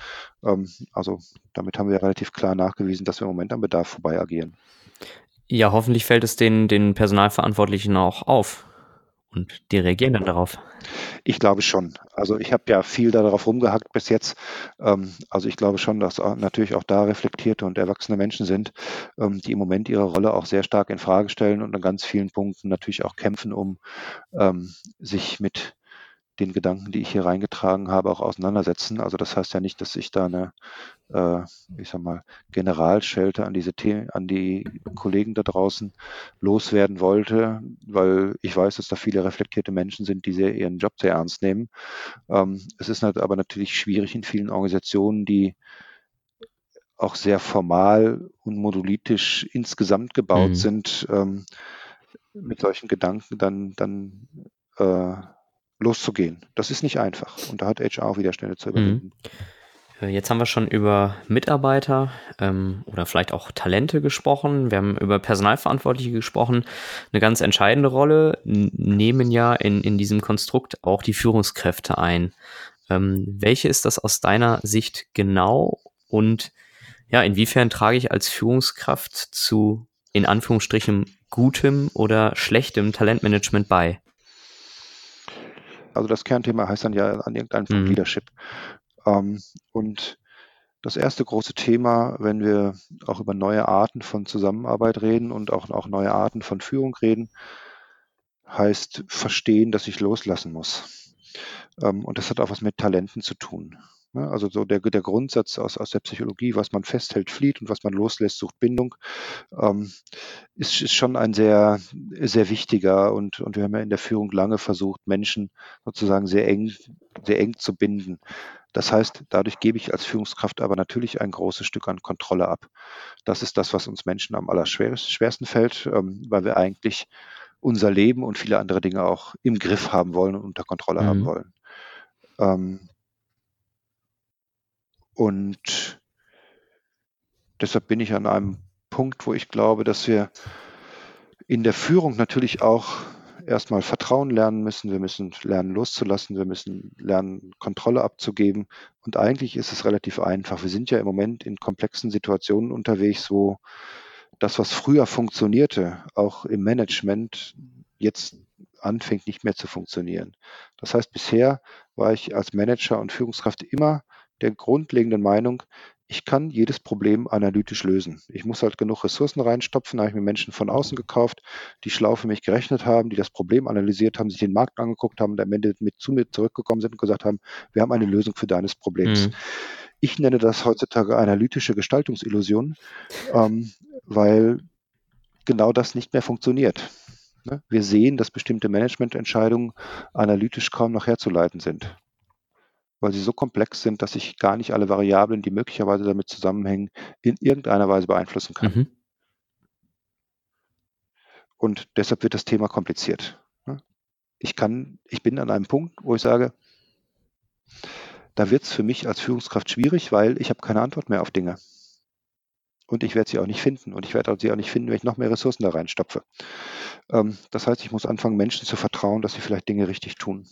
Ähm, also damit haben wir relativ klar nachgewiesen, dass wir im Moment am Bedarf vorbei agieren. Ja, hoffentlich fällt es den, den Personalverantwortlichen auch auf und die reagieren dann darauf. Ich glaube schon. Also ich habe ja viel darauf rumgehackt bis jetzt. Ähm, also ich glaube schon, dass natürlich auch da reflektierte und erwachsene Menschen sind, ähm, die im Moment ihre Rolle auch sehr stark in Frage stellen und an ganz vielen Punkten natürlich auch kämpfen, um ähm, sich mit den Gedanken, die ich hier reingetragen habe, auch auseinandersetzen. Also das heißt ja nicht, dass ich da eine, äh, ich sag mal, Generalschelte an diese The an die Kollegen da draußen loswerden wollte, weil ich weiß, dass da viele reflektierte Menschen sind, die sehr ihren Job sehr ernst nehmen. Ähm, es ist halt aber natürlich schwierig in vielen Organisationen, die auch sehr formal und modulitisch insgesamt gebaut mhm. sind, ähm, mit solchen Gedanken dann, dann äh, loszugehen. Das ist nicht einfach und da hat HR auch Widerstände zu überwinden. Mhm. Jetzt haben wir schon über Mitarbeiter ähm, oder vielleicht auch Talente gesprochen. Wir haben über Personalverantwortliche gesprochen. Eine ganz entscheidende Rolle nehmen ja in, in diesem Konstrukt auch die Führungskräfte ein. Ähm, welche ist das aus deiner Sicht genau und ja, inwiefern trage ich als Führungskraft zu in Anführungsstrichen gutem oder schlechtem Talentmanagement bei? Also das Kernthema heißt dann ja an irgendeinem mhm. Leadership. Ähm, und das erste große Thema, wenn wir auch über neue Arten von Zusammenarbeit reden und auch, auch neue Arten von Führung reden, heißt verstehen, dass ich loslassen muss. Ähm, und das hat auch was mit Talenten zu tun. Ne? Also so der, der Grundsatz aus, aus der Psychologie, was man festhält, flieht und was man loslässt, sucht Bindung, ähm, ist, ist schon ein sehr, sehr wichtiger und, und wir haben ja in der Führung lange versucht, Menschen sozusagen sehr eng, sehr eng zu binden. Das heißt, dadurch gebe ich als Führungskraft aber natürlich ein großes Stück an Kontrolle ab. Das ist das, was uns Menschen am allerschwersten fällt, ähm, weil wir eigentlich unser Leben und viele andere Dinge auch im Griff haben wollen und unter Kontrolle mhm. haben wollen. Ähm, und deshalb bin ich an einem Punkt, wo ich glaube, dass wir in der Führung natürlich auch erstmal Vertrauen lernen müssen. Wir müssen lernen loszulassen. Wir müssen lernen Kontrolle abzugeben. Und eigentlich ist es relativ einfach. Wir sind ja im Moment in komplexen Situationen unterwegs, wo das, was früher funktionierte, auch im Management, jetzt anfängt nicht mehr zu funktionieren. Das heißt, bisher war ich als Manager und Führungskraft immer der grundlegenden Meinung, ich kann jedes Problem analytisch lösen. Ich muss halt genug Ressourcen reinstopfen. Da habe ich mir Menschen von außen gekauft, die schlau für mich gerechnet haben, die das Problem analysiert haben, sich den Markt angeguckt haben und am Ende mit zu mir zurückgekommen sind und gesagt haben, wir haben eine Lösung für deines Problems. Mhm. Ich nenne das heutzutage analytische Gestaltungsillusion, ähm, weil genau das nicht mehr funktioniert. Ne? Wir sehen, dass bestimmte Managemententscheidungen analytisch kaum noch herzuleiten sind weil sie so komplex sind, dass ich gar nicht alle Variablen, die möglicherweise damit zusammenhängen, in irgendeiner Weise beeinflussen kann. Mhm. Und deshalb wird das Thema kompliziert. Ne? Ich kann, ich bin an einem Punkt, wo ich sage, da wird es für mich als Führungskraft schwierig, weil ich habe keine Antwort mehr auf Dinge. Und ich werde sie auch nicht finden. Und ich werde sie auch nicht finden, wenn ich noch mehr Ressourcen da reinstopfe. Ähm, das heißt, ich muss anfangen, Menschen zu vertrauen, dass sie vielleicht Dinge richtig tun.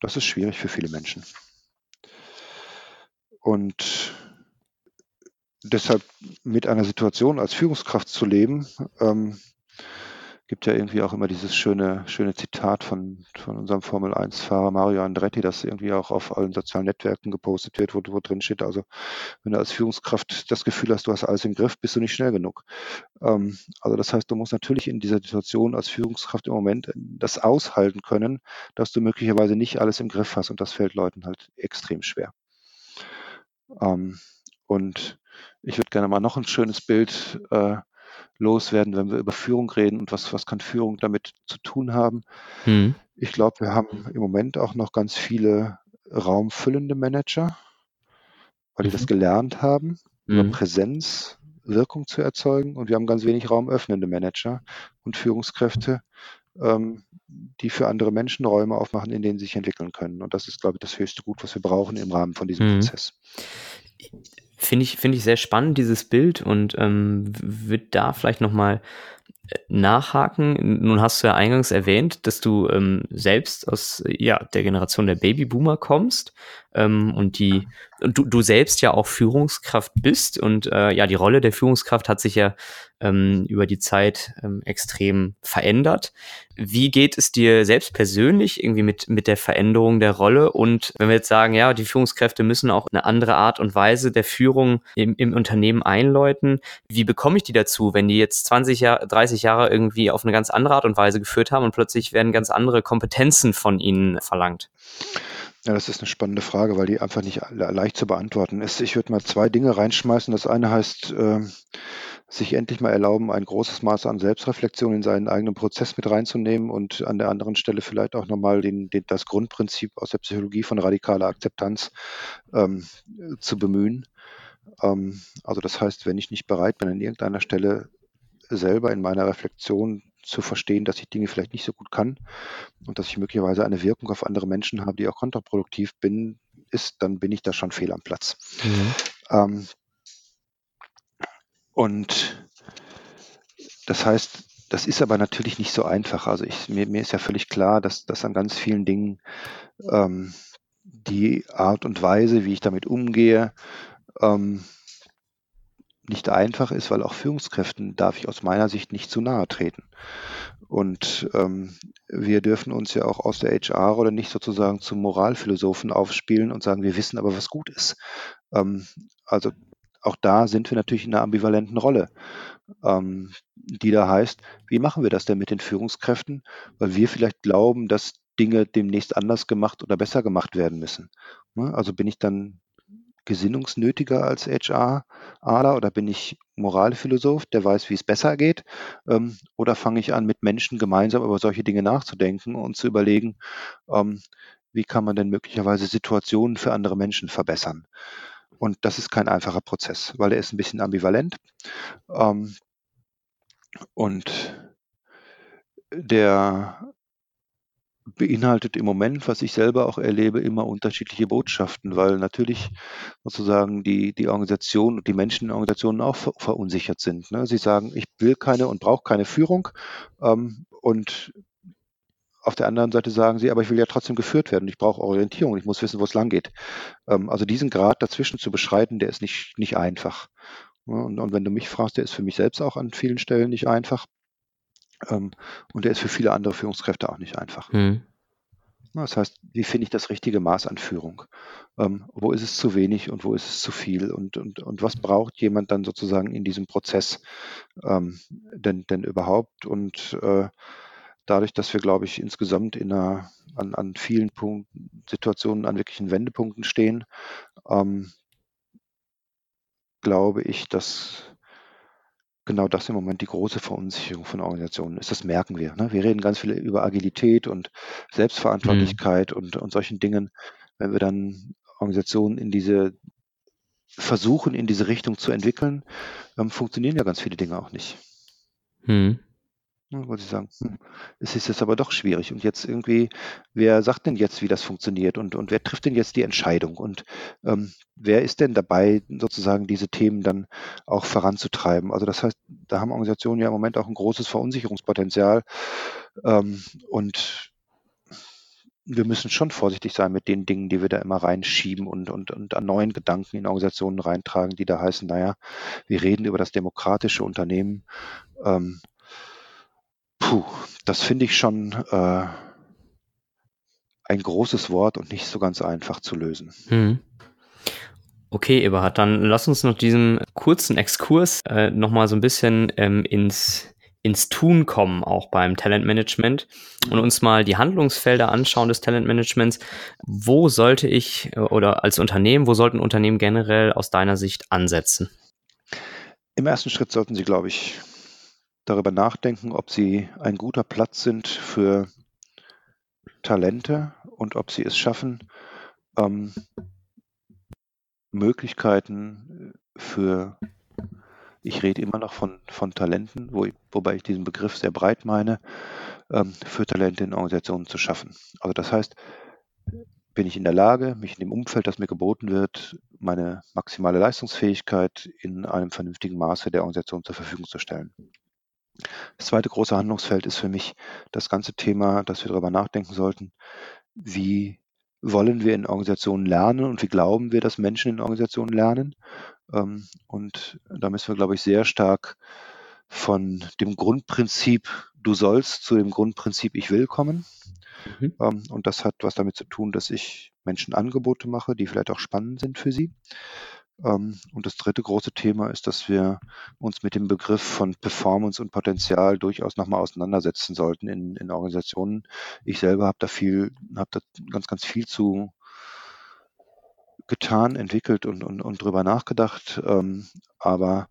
Das ist schwierig für viele Menschen. Und deshalb mit einer Situation als Führungskraft zu leben, ähm, gibt ja irgendwie auch immer dieses schöne, schöne Zitat von, von unserem Formel 1-Fahrer Mario Andretti, das irgendwie auch auf allen sozialen Netzwerken gepostet wird, wo, wo drin steht, also wenn du als Führungskraft das Gefühl hast, du hast alles im Griff, bist du nicht schnell genug. Ähm, also das heißt, du musst natürlich in dieser Situation als Führungskraft im Moment das aushalten können, dass du möglicherweise nicht alles im Griff hast und das fällt Leuten halt extrem schwer. Ähm, und ich würde gerne mal noch ein schönes Bild äh, loswerden, wenn wir über Führung reden und was, was kann Führung damit zu tun haben. Mhm. Ich glaube, wir haben im Moment auch noch ganz viele raumfüllende Manager, weil die mhm. das gelernt haben, mhm. über Präsenz Wirkung zu erzeugen. Und wir haben ganz wenig raumöffnende Manager und Führungskräfte, ähm, die für andere Menschen Räume aufmachen, in denen sie sich entwickeln können. Und das ist, glaube ich, das höchste Gut, was wir brauchen im Rahmen von diesem mhm. Prozess. Finde ich, finde ich sehr spannend, dieses Bild und ähm, wird da vielleicht nochmal äh, nachhaken. Nun hast du ja eingangs erwähnt, dass du ähm, selbst aus ja, der Generation der Babyboomer kommst ähm, und die du, du selbst ja auch Führungskraft bist und äh, ja, die Rolle der Führungskraft hat sich ja ähm, über die Zeit ähm, extrem verändert. Wie geht es dir selbst persönlich irgendwie mit, mit der Veränderung der Rolle? Und wenn wir jetzt sagen, ja, die Führungskräfte müssen auch eine andere Art und Weise der Führung im, im Unternehmen einläuten, wie bekomme ich die dazu, wenn die jetzt 20 Jahre, 30 Jahre irgendwie auf eine ganz andere Art und Weise geführt haben und plötzlich werden ganz andere Kompetenzen von ihnen verlangt? Ja, das ist eine spannende Frage, weil die einfach nicht leicht zu beantworten ist. Ich würde mal zwei Dinge reinschmeißen. Das eine heißt, äh, sich endlich mal erlauben, ein großes Maß an Selbstreflexion in seinen eigenen Prozess mit reinzunehmen und an der anderen Stelle vielleicht auch nochmal den, den, das Grundprinzip aus der Psychologie von radikaler Akzeptanz ähm, zu bemühen. Ähm, also das heißt, wenn ich nicht bereit bin, an irgendeiner Stelle selber in meiner Reflexion zu verstehen, dass ich Dinge vielleicht nicht so gut kann und dass ich möglicherweise eine Wirkung auf andere Menschen habe, die auch kontraproduktiv bin, ist, dann bin ich da schon fehl am Platz. Mhm. Ähm, und das heißt, das ist aber natürlich nicht so einfach. Also ich, mir, mir ist ja völlig klar, dass, dass an ganz vielen Dingen ähm, die Art und Weise, wie ich damit umgehe, ähm, nicht einfach ist, weil auch Führungskräften darf ich aus meiner Sicht nicht zu nahe treten. Und ähm, wir dürfen uns ja auch aus der HR oder nicht sozusagen zum Moralphilosophen aufspielen und sagen, wir wissen aber, was gut ist. Ähm, also auch da sind wir natürlich in einer ambivalenten Rolle, ähm, die da heißt, wie machen wir das denn mit den Führungskräften? Weil wir vielleicht glauben, dass Dinge demnächst anders gemacht oder besser gemacht werden müssen. Ne? Also bin ich dann gesinnungsnötiger als HR-Aler oder bin ich Moralphilosoph, der weiß, wie es besser geht? Ähm, oder fange ich an, mit Menschen gemeinsam über solche Dinge nachzudenken und zu überlegen, ähm, wie kann man denn möglicherweise Situationen für andere Menschen verbessern? Und das ist kein einfacher Prozess, weil er ist ein bisschen ambivalent. Ähm, und der beinhaltet im Moment, was ich selber auch erlebe, immer unterschiedliche Botschaften, weil natürlich sozusagen die, die Organisation und die Menschen in Organisationen auch ver verunsichert sind. Ne? Sie sagen, ich will keine und brauche keine Führung ähm, und auf der anderen Seite sagen sie, aber ich will ja trotzdem geführt werden. Ich brauche Orientierung. Ich muss wissen, wo es lang geht. Ähm, also diesen Grad dazwischen zu beschreiten, der ist nicht, nicht einfach. Und, und, wenn du mich fragst, der ist für mich selbst auch an vielen Stellen nicht einfach. Ähm, und der ist für viele andere Führungskräfte auch nicht einfach. Mhm. Das heißt, wie finde ich das richtige Maß an Führung? Ähm, wo ist es zu wenig und wo ist es zu viel? Und, und, und was braucht jemand dann sozusagen in diesem Prozess ähm, denn, denn überhaupt? Und äh, dadurch, dass wir, glaube ich, insgesamt in einer, an, an vielen Punkten, Situationen an wirklichen Wendepunkten stehen, ähm, glaube ich, dass genau das im Moment die große Verunsicherung von Organisationen ist. Das merken wir. Ne? Wir reden ganz viel über Agilität und Mhm. Selbstverantwortlichkeit und, und solchen Dingen. Wenn wir dann Organisationen in diese versuchen, in diese Richtung zu entwickeln, ähm, funktionieren ja ganz viele Dinge auch nicht. Mhm. Wollte ich sagen, hm, es ist jetzt aber doch schwierig. Und jetzt irgendwie, wer sagt denn jetzt, wie das funktioniert und, und wer trifft denn jetzt die Entscheidung? Und ähm, wer ist denn dabei, sozusagen diese Themen dann auch voranzutreiben? Also das heißt, da haben Organisationen ja im Moment auch ein großes Verunsicherungspotenzial. Ähm, und wir müssen schon vorsichtig sein mit den Dingen, die wir da immer reinschieben und, und, und an neuen Gedanken in Organisationen reintragen, die da heißen, naja, wir reden über das demokratische Unternehmen. Ähm, Puh, das finde ich schon äh, ein großes Wort und nicht so ganz einfach zu lösen. Hm. Okay, Eberhard, dann lass uns nach diesem kurzen Exkurs äh, nochmal so ein bisschen ähm, ins, ins Tun kommen, auch beim Talentmanagement und uns mal die Handlungsfelder anschauen des Talentmanagements. Wo sollte ich äh, oder als Unternehmen, wo sollten Unternehmen generell aus deiner Sicht ansetzen? Im ersten Schritt sollten sie, glaube ich, darüber nachdenken, ob sie ein guter Platz sind für Talente und ob sie es schaffen, ähm, Möglichkeiten für, ich rede immer noch von, von Talenten, wo, wobei ich diesen Begriff sehr breit meine, ähm, für Talente in Organisationen zu schaffen. Also das heißt, bin ich in der Lage, mich in dem Umfeld, das mir geboten wird, meine maximale Leistungsfähigkeit in einem vernünftigen Maße der Organisation zur Verfügung zu stellen. Das zweite große Handlungsfeld ist für mich das ganze Thema, dass wir darüber nachdenken sollten, wie wollen wir in Organisationen lernen und wie glauben wir, dass Menschen in Organisationen lernen. Ähm, und da müssen wir, glaube ich, sehr stark von dem Grundprinzip du sollst zu dem Grundprinzip ich will kommen. Mhm. Ähm, und das hat was damit zu tun, dass ich Menschen Angebote mache, die vielleicht auch spannend sind für sie. Ähm, und das dritte große Thema ist, dass wir uns mit dem Begriff von Performance und Potenzial durchaus nochmal auseinandersetzen sollten in, in Organisationen. Ich selber habe da viel, habe da ganz, ganz viel zu getan, entwickelt und, und, und drüber nachgedacht. Ähm, aber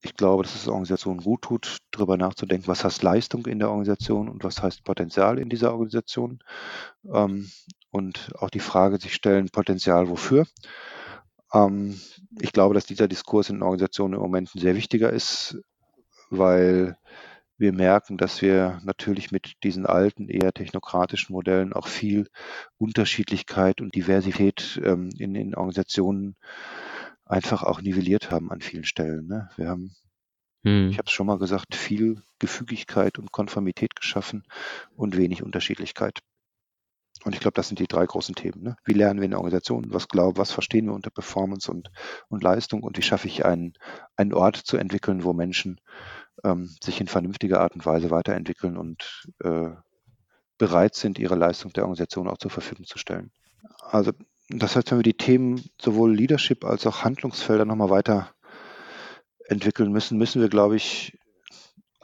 ich glaube, dass es Organisationen gut tut, darüber nachzudenken, was heißt Leistung in der Organisation und was heißt Potenzial in dieser Organisation. Ähm, und auch die Frage sich stellen, Potenzial wofür? Ähm, ich glaube, dass dieser Diskurs in Organisationen im Moment ein sehr wichtiger ist, weil wir merken, dass wir natürlich mit diesen alten, eher technokratischen Modellen auch viel Unterschiedlichkeit und Diversität ähm, in, in Organisationen einfach auch nivelliert haben an vielen Stellen. Ne? Wir haben, hm. ich habe es schon mal gesagt, viel Gefügigkeit und Konformität geschaffen und wenig Unterschiedlichkeit. Und ich glaube, das sind die drei großen Themen. Ne? Wie lernen wir in der Organisation? Was glauben, was verstehen wir unter Performance und, und Leistung? Und wie schaffe ich einen, einen Ort zu entwickeln, wo Menschen ähm, sich in vernünftiger Art und Weise weiterentwickeln und äh, bereit sind, ihre Leistung der Organisation auch zur Verfügung zu stellen. Also das heißt, wenn wir die Themen sowohl Leadership als auch Handlungsfelder nochmal weiter entwickeln müssen, müssen wir, glaube ich,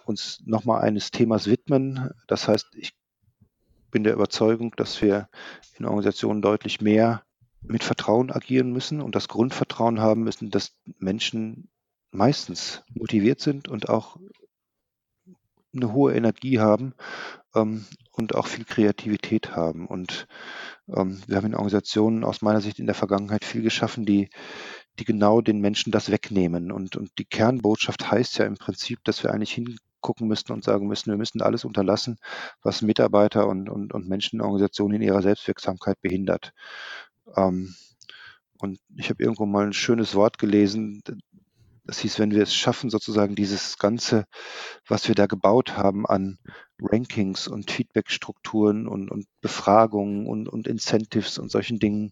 uns nochmal eines Themas widmen. Das heißt, ich bin der Überzeugung, dass wir in Organisationen deutlich mehr mit Vertrauen agieren müssen und das Grundvertrauen haben müssen, dass Menschen meistens motiviert sind und auch eine hohe Energie haben ähm, und auch viel Kreativität haben. Und ähm, wir haben in Organisationen aus meiner Sicht in der Vergangenheit viel geschaffen, die, die genau den Menschen das wegnehmen. Und, und die Kernbotschaft heißt ja im Prinzip, dass wir eigentlich hingucken müssten und sagen müssen, wir müssen alles unterlassen, was Mitarbeiter und, und, und Menschen in in ihrer Selbstwirksamkeit behindert. Ähm, und ich habe irgendwo mal ein schönes Wort gelesen, das hieß, wenn wir es schaffen, sozusagen dieses Ganze, was wir da gebaut haben an Rankings und Feedbackstrukturen und, und Befragungen und, und Incentives und solchen Dingen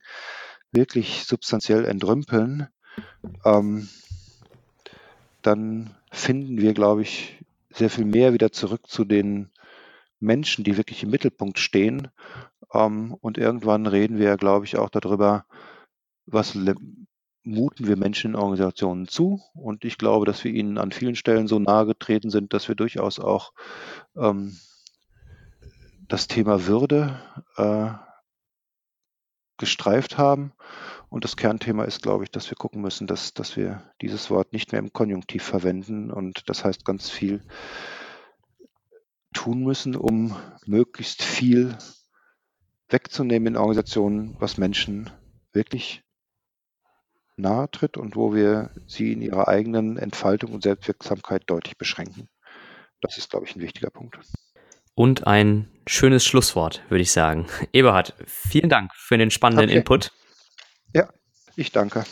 wirklich substanziell entrümpeln, ähm, dann finden wir, glaube ich, sehr viel mehr wieder zurück zu den Menschen, die wirklich im Mittelpunkt stehen. Ähm, und irgendwann reden wir, glaube ich, auch darüber, was muten wir Menschen in Organisationen zu. Und ich glaube, dass wir ihnen an vielen Stellen so nahe getreten sind, dass wir durchaus auch ähm, das Thema Würde äh, gestreift haben. Und das Kernthema ist, glaube ich, dass wir gucken müssen, dass, dass wir dieses Wort nicht mehr im Konjunktiv verwenden. Und das heißt ganz viel tun müssen, um möglichst viel wegzunehmen in Organisationen, was Menschen wirklich nahe tritt und wo wir sie in ihrer eigenen Entfaltung und Selbstwirksamkeit deutlich beschränken. Das ist, glaube ich, ein wichtiger Punkt. Und ein schönes Schlusswort, würde ich sagen. Eberhard, vielen Dank für den spannenden okay. Input. Ja, ich danke.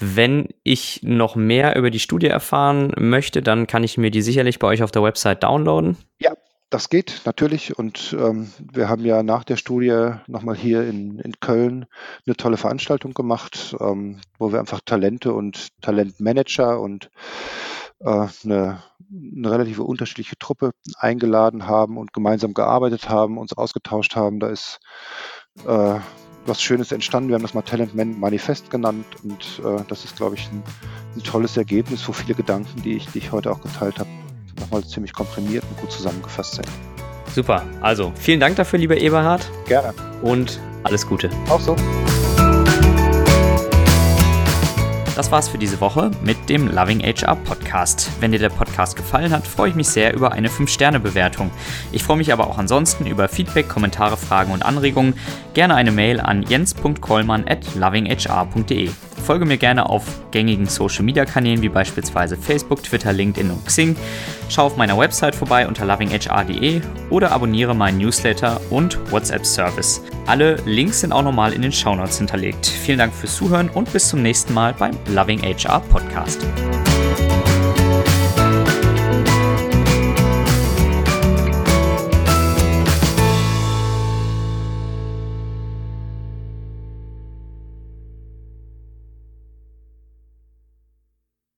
Wenn ich noch mehr über die Studie erfahren möchte, dann kann ich mir die sicherlich bei euch auf der Website downloaden. Ja, das geht natürlich und ähm, wir haben ja nach der Studie nochmal hier in, in Köln eine tolle Veranstaltung gemacht, ähm, wo wir einfach Talente und Talentmanager und äh, eine, eine relativ unterschiedliche Truppe eingeladen haben und gemeinsam gearbeitet haben, uns ausgetauscht haben. Da ist äh, was Schönes entstanden. Wir haben das mal Talent Manifest genannt und äh, das ist, glaube ich, ein, ein, tolles Ergebnis, wo viele Gedanken, die ich, die ich heute auch geteilt habe, nochmal ziemlich komprimiert und gut zusammengefasst sind. Super. Also vielen Dank dafür, lieber Eberhard. Gerne. Und alles Gute. Auch so. Das war's für diese Woche mit dem Loving HR Podcast. Wenn dir der Podcast gefallen hat, freue ich mich sehr über eine 5-Sterne-Bewertung. Ich freue mich aber auch ansonsten über Feedback, Kommentare, Fragen und Anregungen. Gerne eine Mail an jens.kollmann at lovinghr.de. Folge mir gerne auf gängigen Social Media Kanälen wie beispielsweise Facebook, Twitter, LinkedIn und Xing. Schau auf meiner Website vorbei unter lovinghr.de oder abonniere meinen Newsletter und WhatsApp Service. Alle Links sind auch nochmal in den Shownotes hinterlegt. Vielen Dank fürs Zuhören und bis zum nächsten Mal beim Loving HR Podcast.